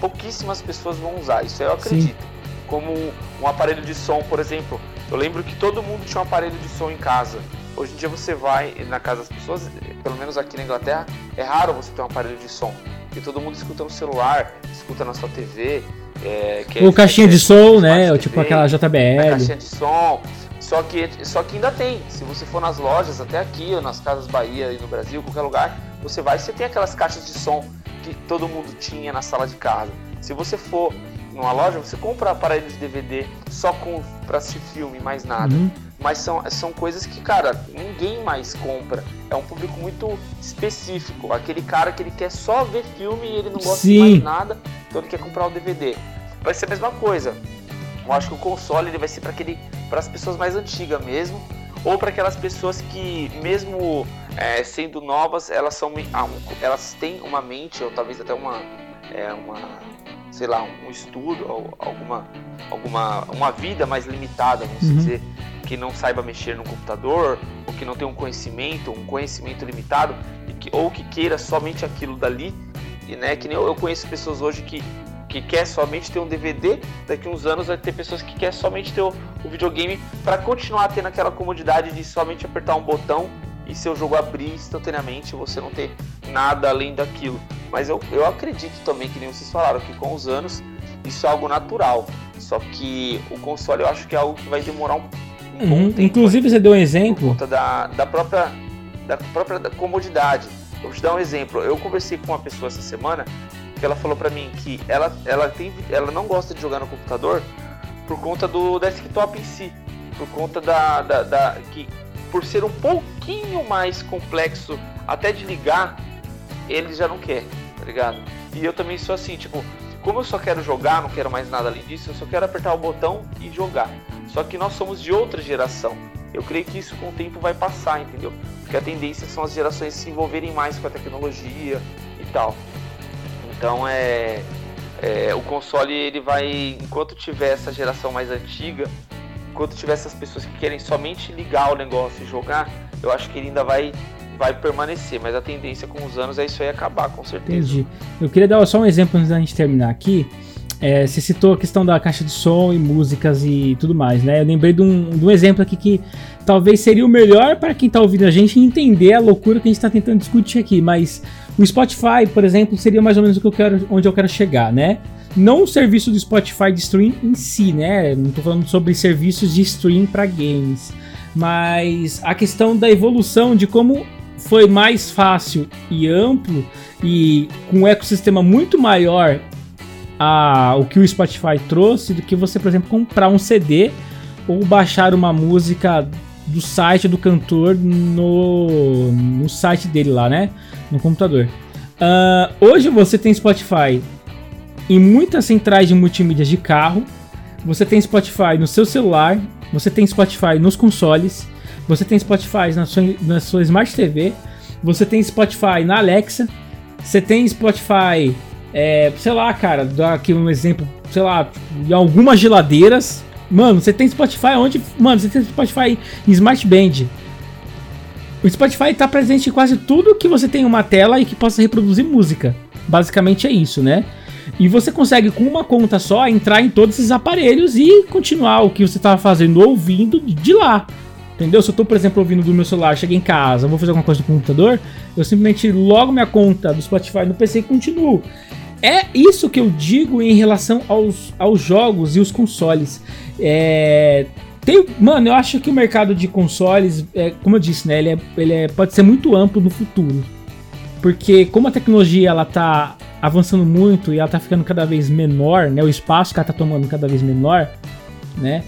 pouquíssimas pessoas vão usar, isso eu acredito. Sim. Como um aparelho de som, por exemplo. Eu lembro que todo mundo tinha um aparelho de som em casa. Hoje em dia você vai na casa das pessoas, pelo menos aqui na Inglaterra, é raro você ter um aparelho de som. Porque todo mundo escuta no celular, escuta na sua TV. É, o é, caixinha de som, né? tipo aquela JBL. caixinha de som. Só que, só que ainda tem. Se você for nas lojas, até aqui, ou nas casas Bahia e no Brasil, qualquer lugar, você vai, você tem aquelas caixas de som que todo mundo tinha na sala de casa. Se você for numa loja, você compra aparelho de DVD só com para assistir filme, mais nada. Uhum. Mas são, são coisas que, cara, ninguém mais compra. É um público muito específico. Aquele cara que ele quer só ver filme e ele não gosta Sim. de mais nada, então ele quer comprar o DVD. Vai ser a mesma coisa. Eu acho que o console ele vai ser para aquele para as pessoas mais antigas mesmo, ou para aquelas pessoas que mesmo é, sendo novas, elas são ah, elas têm uma mente ou talvez até uma é, uma sei lá um estudo alguma alguma uma vida mais limitada, vamos uhum. dizer, que não saiba mexer no computador ou que não tem um conhecimento, um conhecimento limitado que, ou que queira somente aquilo dali, e né, que nem eu, eu conheço pessoas hoje que que quer somente ter um DVD, daqui uns anos vai ter pessoas que quer somente ter o, o videogame para continuar tendo aquela comodidade de somente apertar um botão e seu jogo abrir instantaneamente, você não ter nada além daquilo. Mas eu, eu acredito também, que nem vocês falaram, que com os anos isso é algo natural. Só que o console eu acho que é algo que vai demorar um, um uhum. tempo. Inclusive você deu um exemplo. Por conta da, da própria, da própria comodidade. Eu vou te dar um exemplo. Eu conversei com uma pessoa essa semana que ela falou para mim que ela, ela, tem, ela não gosta de jogar no computador por conta do desktop em si, por conta da, da, da que por ser um pouquinho mais complexo até de ligar, ele já não quer, tá ligado? E eu também sou assim, tipo, como eu só quero jogar, não quero mais nada além disso, eu só quero apertar o botão e jogar. Só que nós somos de outra geração. Eu creio que isso com o tempo vai passar, entendeu? Porque a tendência são as gerações se envolverem mais com a tecnologia e tal. Então é, é, o console ele vai enquanto tiver essa geração mais antiga, enquanto tiver essas pessoas que querem somente ligar o negócio e jogar, eu acho que ele ainda vai vai permanecer, mas a tendência com os anos é isso aí acabar, com certeza. Entendi. Eu queria dar só um exemplo antes da gente terminar aqui. É, você citou a questão da caixa de som e músicas e tudo mais, né? Eu lembrei de um, de um exemplo aqui que talvez seria o melhor para quem está ouvindo a gente entender a loucura que a gente está tentando discutir aqui, mas o Spotify, por exemplo, seria mais ou menos o que eu quero, onde eu quero chegar, né? Não o serviço do Spotify de stream em si, né? Não estou falando sobre serviços de stream para games, mas a questão da evolução de como foi mais fácil e amplo e com um ecossistema muito maior a, o que o Spotify trouxe do que você, por exemplo, comprar um CD ou baixar uma música do site do cantor no, no site dele lá, né? No computador. Uh, hoje você tem Spotify em muitas centrais de multimídia de carro. Você tem Spotify no seu celular. Você tem Spotify nos consoles. Você tem Spotify na sua, na sua Smart TV. Você tem Spotify na Alexa. Você tem Spotify, é, sei lá, cara, dá aqui um exemplo, sei lá, em algumas geladeiras. Mano, você tem Spotify onde. Mano, você tem Spotify em Smart Band. O Spotify está presente em quase tudo que você tem uma tela e que possa reproduzir música. Basicamente é isso, né? E você consegue com uma conta só entrar em todos esses aparelhos e continuar o que você estava fazendo ouvindo de lá. Entendeu? Se eu estou, por exemplo, ouvindo do meu celular, cheguei em casa, vou fazer alguma coisa no computador, eu simplesmente logo minha conta do Spotify no PC e continuo. É isso que eu digo em relação aos, aos jogos e os consoles. É, tem, mano, eu acho que o mercado de consoles, é, como eu disse, né, ele, é, ele é, pode ser muito amplo no futuro. Porque como a tecnologia ela tá avançando muito e ela tá ficando cada vez menor, né, o espaço que ela tá tomando cada vez menor, né?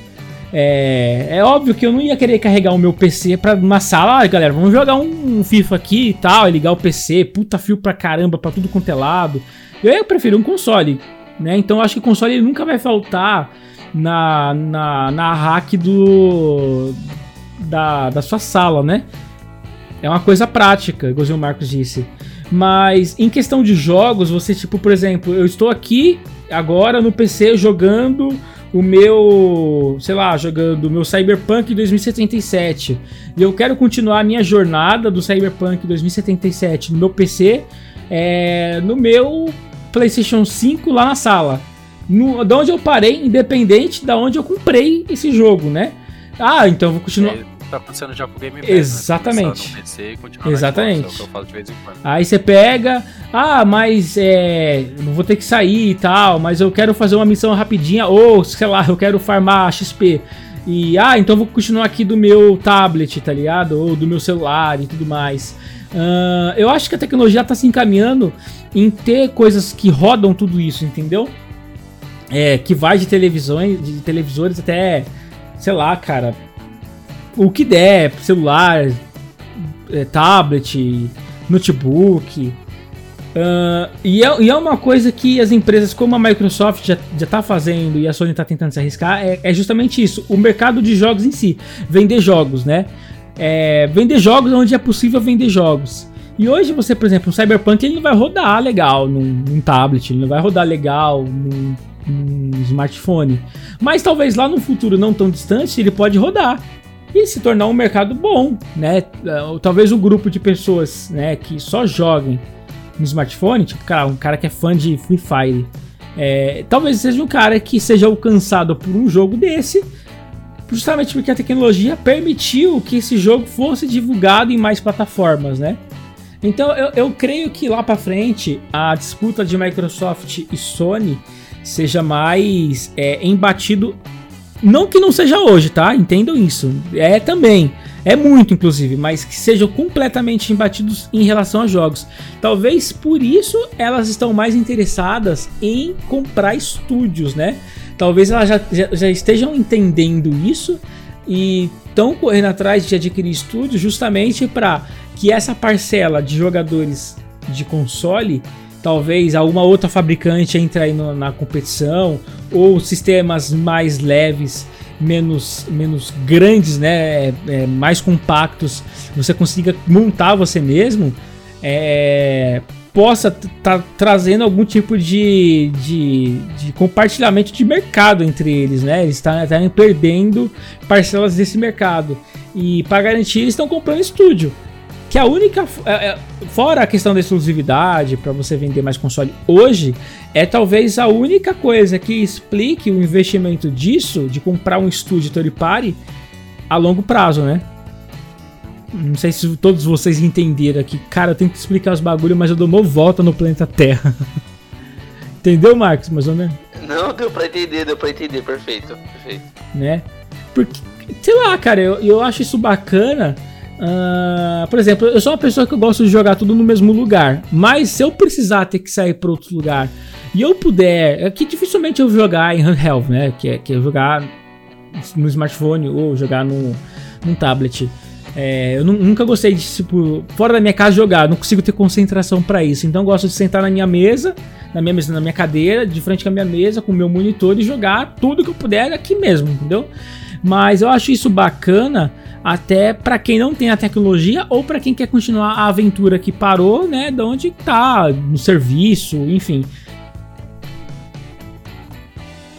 É, é óbvio que eu não ia querer carregar o meu PC pra uma sala, ah, galera, vamos jogar um, FIFA aqui e tal, e ligar o PC, puta fio pra caramba, pra tudo quanto é lado. Eu prefiro um console, né? Então eu acho que o console nunca vai faltar na, na, na hack do, da, da sua sala, né? É uma coisa prática, igual o Marcos disse. Mas em questão de jogos, você, tipo, por exemplo, eu estou aqui agora no PC jogando o meu, sei lá, jogando o meu Cyberpunk 2077. E eu quero continuar a minha jornada do Cyberpunk 2077 no meu PC, é, no meu PlayStation 5 lá na sala no, de onde eu parei, independente da onde eu comprei esse jogo, né? Ah, então eu vou continuar. É, tá acontecendo já com o Game Pass, né? Exatamente. Né? PC Exatamente. Xbox, é Aí você pega, ah, mas é, vou ter que sair e tal, mas eu quero fazer uma missão rapidinha, ou sei lá, eu quero farmar XP. E ah, então eu vou continuar aqui do meu tablet, tá ligado? Ou do meu celular e tudo mais. Uh, eu acho que a tecnologia está se encaminhando em ter coisas que rodam tudo isso, entendeu? É, que vai de televisões, de televisores até, sei lá, cara, o que der, celular, é, tablet, notebook. Uh, e, é, e, é, uma coisa que as empresas como a Microsoft já, já tá fazendo e a Sony está tentando se arriscar, é, é, justamente isso, o mercado de jogos em si, vender jogos, né? É, vender jogos onde é possível vender jogos. E hoje você, por exemplo, o Cyberpunk ele não vai rodar legal num, num tablet, ele não vai rodar legal num um smartphone. Mas talvez lá no futuro não tão distante ele pode rodar e se tornar um mercado bom, né? É, talvez um grupo de pessoas, né, que só joguem no smartphone, tipo, cara, um cara que é fã de Free Fire, é, talvez seja um cara que seja alcançado por um jogo desse, justamente porque a tecnologia permitiu que esse jogo fosse divulgado em mais plataformas, né? Então eu, eu creio que lá para frente a disputa de Microsoft e Sony seja mais é, embatido. Não que não seja hoje, tá? Entendam isso. É também. É muito, inclusive, mas que sejam completamente embatidos em relação a jogos. Talvez por isso elas estão mais interessadas em comprar estúdios, né? Talvez elas já, já, já estejam entendendo isso e estão correndo atrás de adquirir estúdios justamente para que essa parcela de jogadores de console talvez alguma outra fabricante entre aí no, na competição, ou sistemas mais leves, menos, menos grandes, né, é, mais compactos, você consiga montar você mesmo, é, possa estar tá trazendo algum tipo de, de, de, compartilhamento de mercado entre eles, né? Eles estarem tá, perdendo parcelas desse mercado. E para garantir, eles estão comprando estúdio que a única. É, é, fora a questão da exclusividade, para você vender mais console hoje, é talvez a única coisa que explique o investimento disso, de comprar um estúdio third party, a longo prazo, né? Não sei se todos vocês entenderam aqui. Cara, eu tenho que explicar os bagulhos, mas eu dou uma volta no planeta Terra. Entendeu, Marcos? Mais ou menos? Não, deu pra entender, deu pra entender. Perfeito, perfeito. Né? Porque, sei lá, cara, eu, eu acho isso bacana Uh, por exemplo, eu sou uma pessoa que eu gosto de jogar tudo no mesmo lugar. Mas se eu precisar ter que sair para outro lugar e eu puder, é que dificilmente eu jogar em handheld, né? Que é, que é jogar no smartphone ou jogar no, num tablet. É, eu nunca gostei de, tipo, fora da minha casa jogar, não consigo ter concentração para isso. Então eu gosto de sentar na minha mesa, na minha mesa, na minha cadeira, de frente com a minha mesa, com o meu monitor e jogar tudo que eu puder aqui mesmo, entendeu? Mas eu acho isso bacana até para quem não tem a tecnologia ou para quem quer continuar a aventura que parou, né, de onde tá, no serviço, enfim.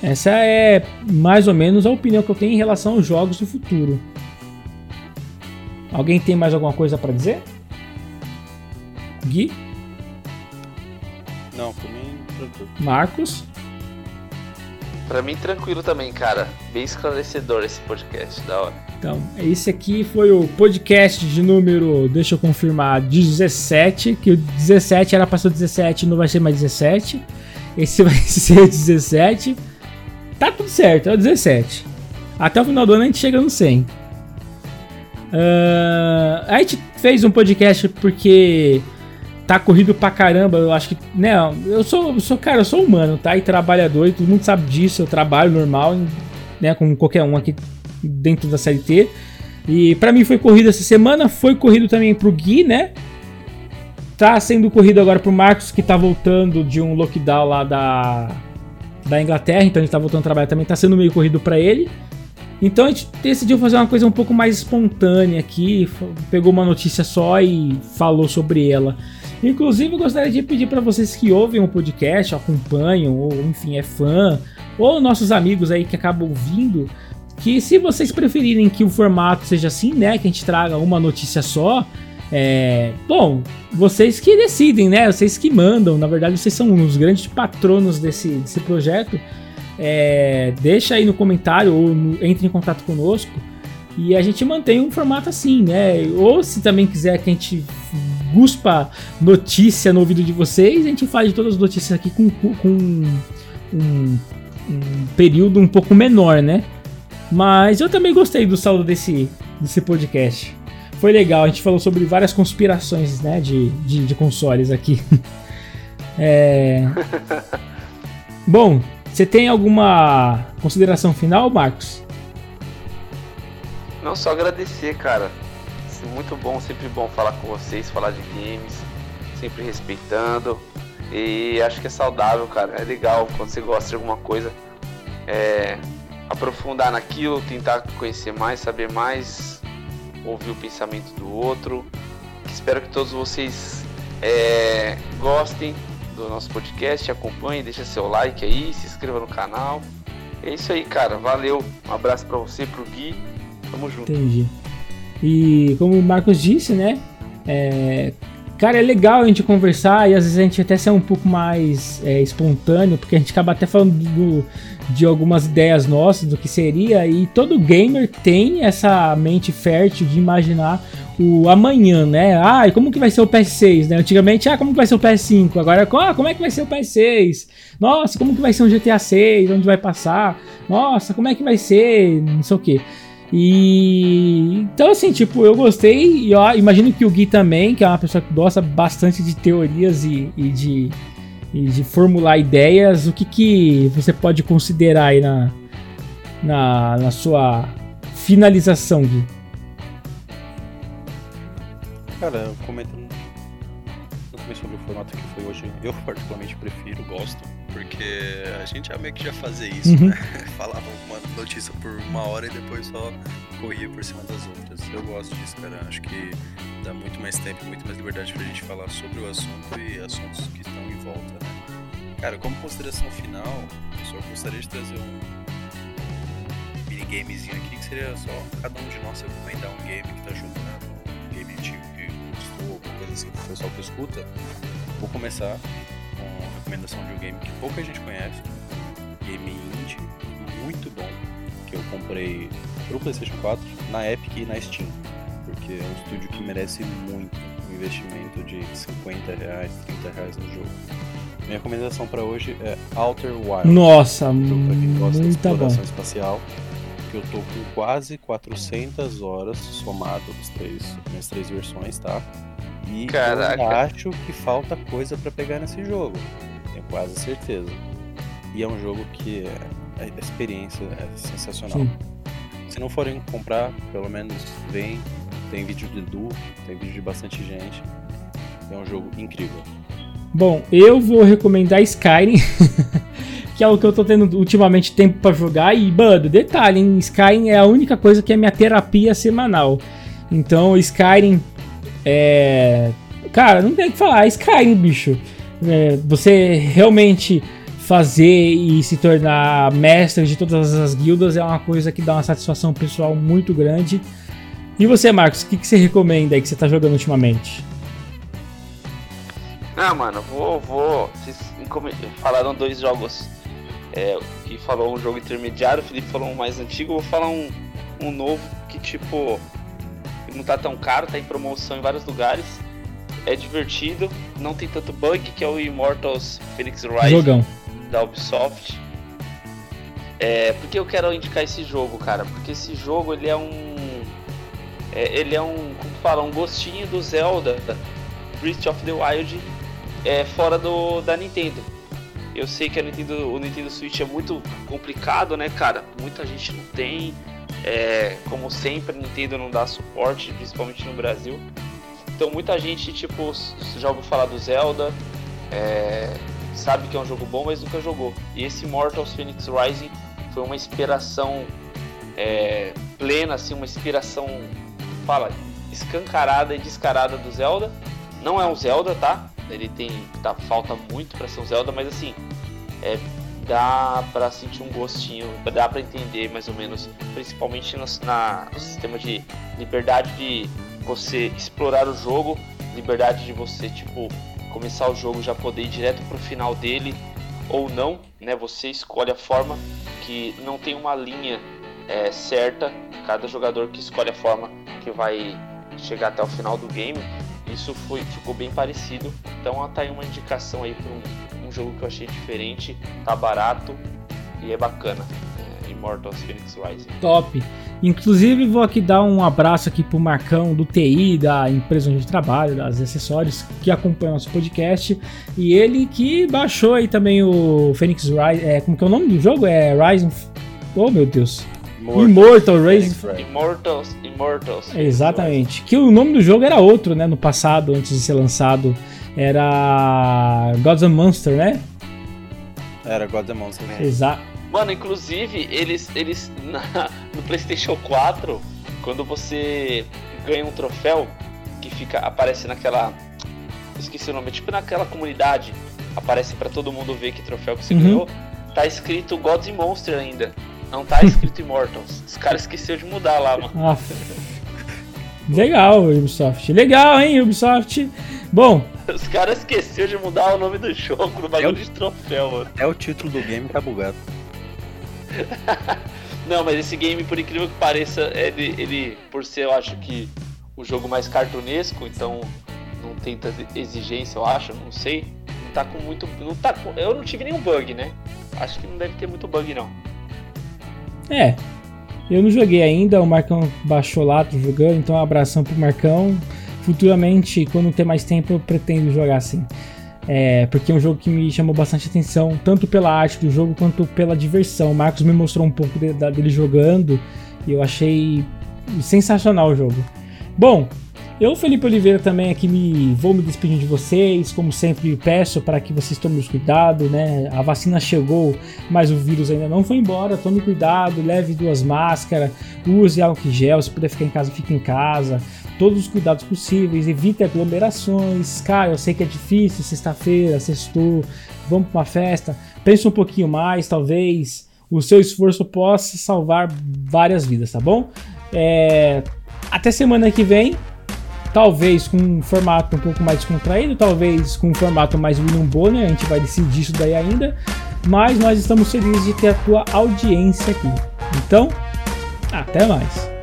Essa é mais ou menos a opinião que eu tenho em relação aos jogos do futuro. Alguém tem mais alguma coisa para dizer? Gui? Não, por mim, tranquilo. Marcos? Pra mim, tranquilo também, cara. Bem esclarecedor esse podcast, da hora. Então, esse aqui foi o podcast de número, deixa eu confirmar, 17, que o 17 era ser 17, não vai ser mais 17. Esse vai ser 17. Tá tudo certo, é o 17. Até o final do ano a gente chega no 100. Uh, ah, a gente fez um podcast porque tá corrido pra caramba. Eu acho que, né, eu sou, sou cara, eu sou humano, tá? E trabalhador, e todo mundo sabe disso. Eu trabalho normal, né, como qualquer um aqui dentro da série T. E para mim foi corrido essa semana, foi corrido também pro Gui, né? Tá sendo corrido agora pro Marcos, que tá voltando de um lockdown lá da, da Inglaterra, então ele tá voltando a trabalhar também, tá sendo meio corrido para ele. Então a gente decidiu fazer uma coisa um pouco mais espontânea aqui, pegou uma notícia só e falou sobre ela. Inclusive, eu gostaria de pedir para vocês que ouvem o podcast, acompanham, ou enfim, é fã, ou nossos amigos aí que acabam ouvindo, que se vocês preferirem que o formato seja assim, né, que a gente traga uma notícia só, é, bom, vocês que decidem, né? Vocês que mandam. Na verdade, vocês são os grandes patronos desse, desse projeto. É, deixa aí no comentário ou no, entre em contato conosco e a gente mantém um formato assim, né? Ou se também quiser que a gente guspa notícia no ouvido de vocês, a gente faz todas as notícias aqui com, com um, um, período um pouco menor, né? Mas eu também gostei do saldo desse, desse podcast. Foi legal, a gente falou sobre várias conspirações né, de, de, de consoles aqui. é... Bom, você tem alguma consideração final, Marcos? Não, só agradecer, cara muito bom, sempre bom falar com vocês, falar de games, sempre respeitando. E acho que é saudável, cara. É legal quando você gosta de alguma coisa. É, aprofundar naquilo, tentar conhecer mais, saber mais, ouvir o pensamento do outro. Espero que todos vocês é, gostem do nosso podcast, acompanhem, deixa seu like aí, se inscreva no canal. É isso aí, cara. Valeu. Um abraço para você, pro Gui. Tamo junto. Entendi. E como o Marcos disse, né? É, cara, é legal a gente conversar e às vezes a gente até ser um pouco mais é, espontâneo, porque a gente acaba até falando do, de algumas ideias nossas do que seria, e todo gamer tem essa mente fértil de imaginar o amanhã, né? Ah, e como que vai ser o PS6, né? Antigamente, ah, como que vai ser o PS5? Agora, ah, como é que vai ser o PS6? Nossa, como que vai ser um GTA 6? Onde vai passar? Nossa, como é que vai ser? Não sei o que. E então assim, tipo, eu gostei e ó, imagino que o Gui também, que é uma pessoa que gosta bastante de teorias e, e de, e de formular ideias, o que, que você pode considerar aí na, na, na sua finalização, Gui? Cara, comentando no sobre o formato que foi hoje, eu particularmente prefiro, gosto, porque a gente já meio que já fazia isso, uhum. né? Falava uma notícia por uma hora e depois só corria por cima das outras. Eu gosto disso, cara. Acho que dá muito mais tempo, muito mais liberdade pra gente falar sobre o assunto e assuntos que estão em volta, né? Cara, como consideração final, eu só gostaria de trazer um minigamezinho aqui que seria só cada um de nós recomendar um game que tá jogando, um game antigo que gostou, alguma coisa assim pro pessoal que escuta. Vou começar recomendação de um game que pouca gente conhece, game indie, muito bom, que eu comprei pro PlayStation 4, na Epic e na Steam, porque é um estúdio que merece muito um investimento de 50 reais, 30 reais no jogo. Minha recomendação para hoje é Outer Wilds. Nossa, então, pra quem gosta de exploração bom. espacial, eu tô com quase 400 horas somado os três, nas três versões, tá? E Caraca. eu acho que falta coisa para pegar nesse jogo. Quase certeza. E é um jogo que é, a experiência é sensacional. Sim. Se não forem comprar, pelo menos vem. Tem vídeo de Edu, tem vídeo de bastante gente. É um jogo incrível. Bom, eu vou recomendar Skyrim, que é o que eu tô tendo ultimamente tempo para jogar. E, mano, detalhe, hein? Skyrim é a única coisa que é minha terapia semanal. Então, Skyrim é. Cara, não tem o que falar, Skyrim, bicho. É, você realmente fazer e se tornar mestre de todas as guildas é uma coisa que dá uma satisfação pessoal muito grande. E você, Marcos, o que, que você recomenda aí que você tá jogando ultimamente? Ah, mano, vou. vou vocês falaram dois jogos. É, que falou um jogo intermediário, o Felipe falou um mais antigo, eu vou falar um, um novo que tipo. Não tá tão caro, tá em promoção em vários lugares. É divertido, não tem tanto bug, que é o Immortals Phoenix Rising. Jogão da Ubisoft. É, por que eu quero indicar esse jogo, cara? Porque esse jogo ele é um. É, ele é um. Como fala? Um gostinho do Zelda Breath of the Wild é, fora do, da Nintendo. Eu sei que a Nintendo, o Nintendo Switch é muito complicado, né, cara? Muita gente não tem. É, como sempre, a Nintendo não dá suporte, principalmente no Brasil. Então muita gente, tipo, já ouviu falar do Zelda. É, sabe que é um jogo bom, mas nunca jogou. E esse Mortals Phoenix Rising foi uma inspiração é, plena, assim, uma inspiração, fala, escancarada e descarada do Zelda. Não é um Zelda, tá? Ele tem, tá, falta muito para ser um Zelda, mas assim, é, dá para sentir um gostinho, dá para entender mais ou menos, principalmente no, na, no sistema de liberdade de você explorar o jogo, liberdade de você, tipo, começar o jogo já poder ir direto para o final dele ou não, né? Você escolhe a forma que não tem uma linha é, certa. Cada jogador que escolhe a forma que vai chegar até o final do game. Isso foi, ficou bem parecido. Então tá aí uma indicação aí para um, um, jogo que eu achei diferente, tá barato e é bacana. Immortals Phoenix Rising. Top. Inclusive, vou aqui dar um abraço aqui pro Marcão do TI, da empresa onde eu trabalho, das acessórios, que acompanha nosso podcast. E ele que baixou aí também o Phoenix Rise. É, como que é o nome do jogo? É Rising. Oh, meu Deus. Immortal, Immortal Rising. Immortals, Immortals. Exatamente. Que o nome do jogo era outro, né? No passado, antes de ser lançado. Era Gods and Monster, né? Era Gods and Monster. Exato. Mano, inclusive, eles, eles na, no PlayStation 4, quando você ganha um troféu que fica aparece naquela esqueci o nome, tipo naquela comunidade, aparece para todo mundo ver que troféu que você uhum. ganhou, tá escrito Gods and Monster ainda. Não tá escrito Immortals. Os caras esqueceram de mudar lá, mano. Ah. Legal, Ubisoft. Legal, hein, Ubisoft. Bom. Os caras esqueceram de mudar o nome do jogo no bagulho é o... de troféu, mano. É o título do game tá bugado. Não, mas esse game, por incrível que pareça, ele, ele, por ser, eu acho que o jogo mais cartunesco, então não tem tanta exigência, eu acho, não sei. Não tá com muito. Não tá com, eu não tive nenhum bug, né? Acho que não deve ter muito bug, não. É. Eu não joguei ainda, o Marcão baixou lá, tô jogando, então um abração pro Marcão. Futuramente, quando ter mais tempo, eu pretendo jogar assim. É, porque é um jogo que me chamou bastante atenção, tanto pela arte do jogo quanto pela diversão. O Marcos me mostrou um pouco de, de, dele jogando e eu achei sensacional o jogo. Bom, eu, Felipe Oliveira, também aqui me vou me despedir de vocês. Como sempre, peço para que vocês tomem cuidado, né? A vacina chegou, mas o vírus ainda não foi embora. Tome cuidado, leve duas máscaras, use álcool gel. Se puder ficar em casa, fique em casa todos os cuidados possíveis, evite aglomerações. Cara, eu sei que é difícil, sexta-feira, sextou, vamos para uma festa. Pense um pouquinho mais, talvez o seu esforço possa salvar várias vidas, tá bom? É... Até semana que vem, talvez com um formato um pouco mais descontraído, talvez com um formato mais William Bonner, a gente vai decidir isso daí ainda. Mas nós estamos felizes de ter a tua audiência aqui. Então, até mais.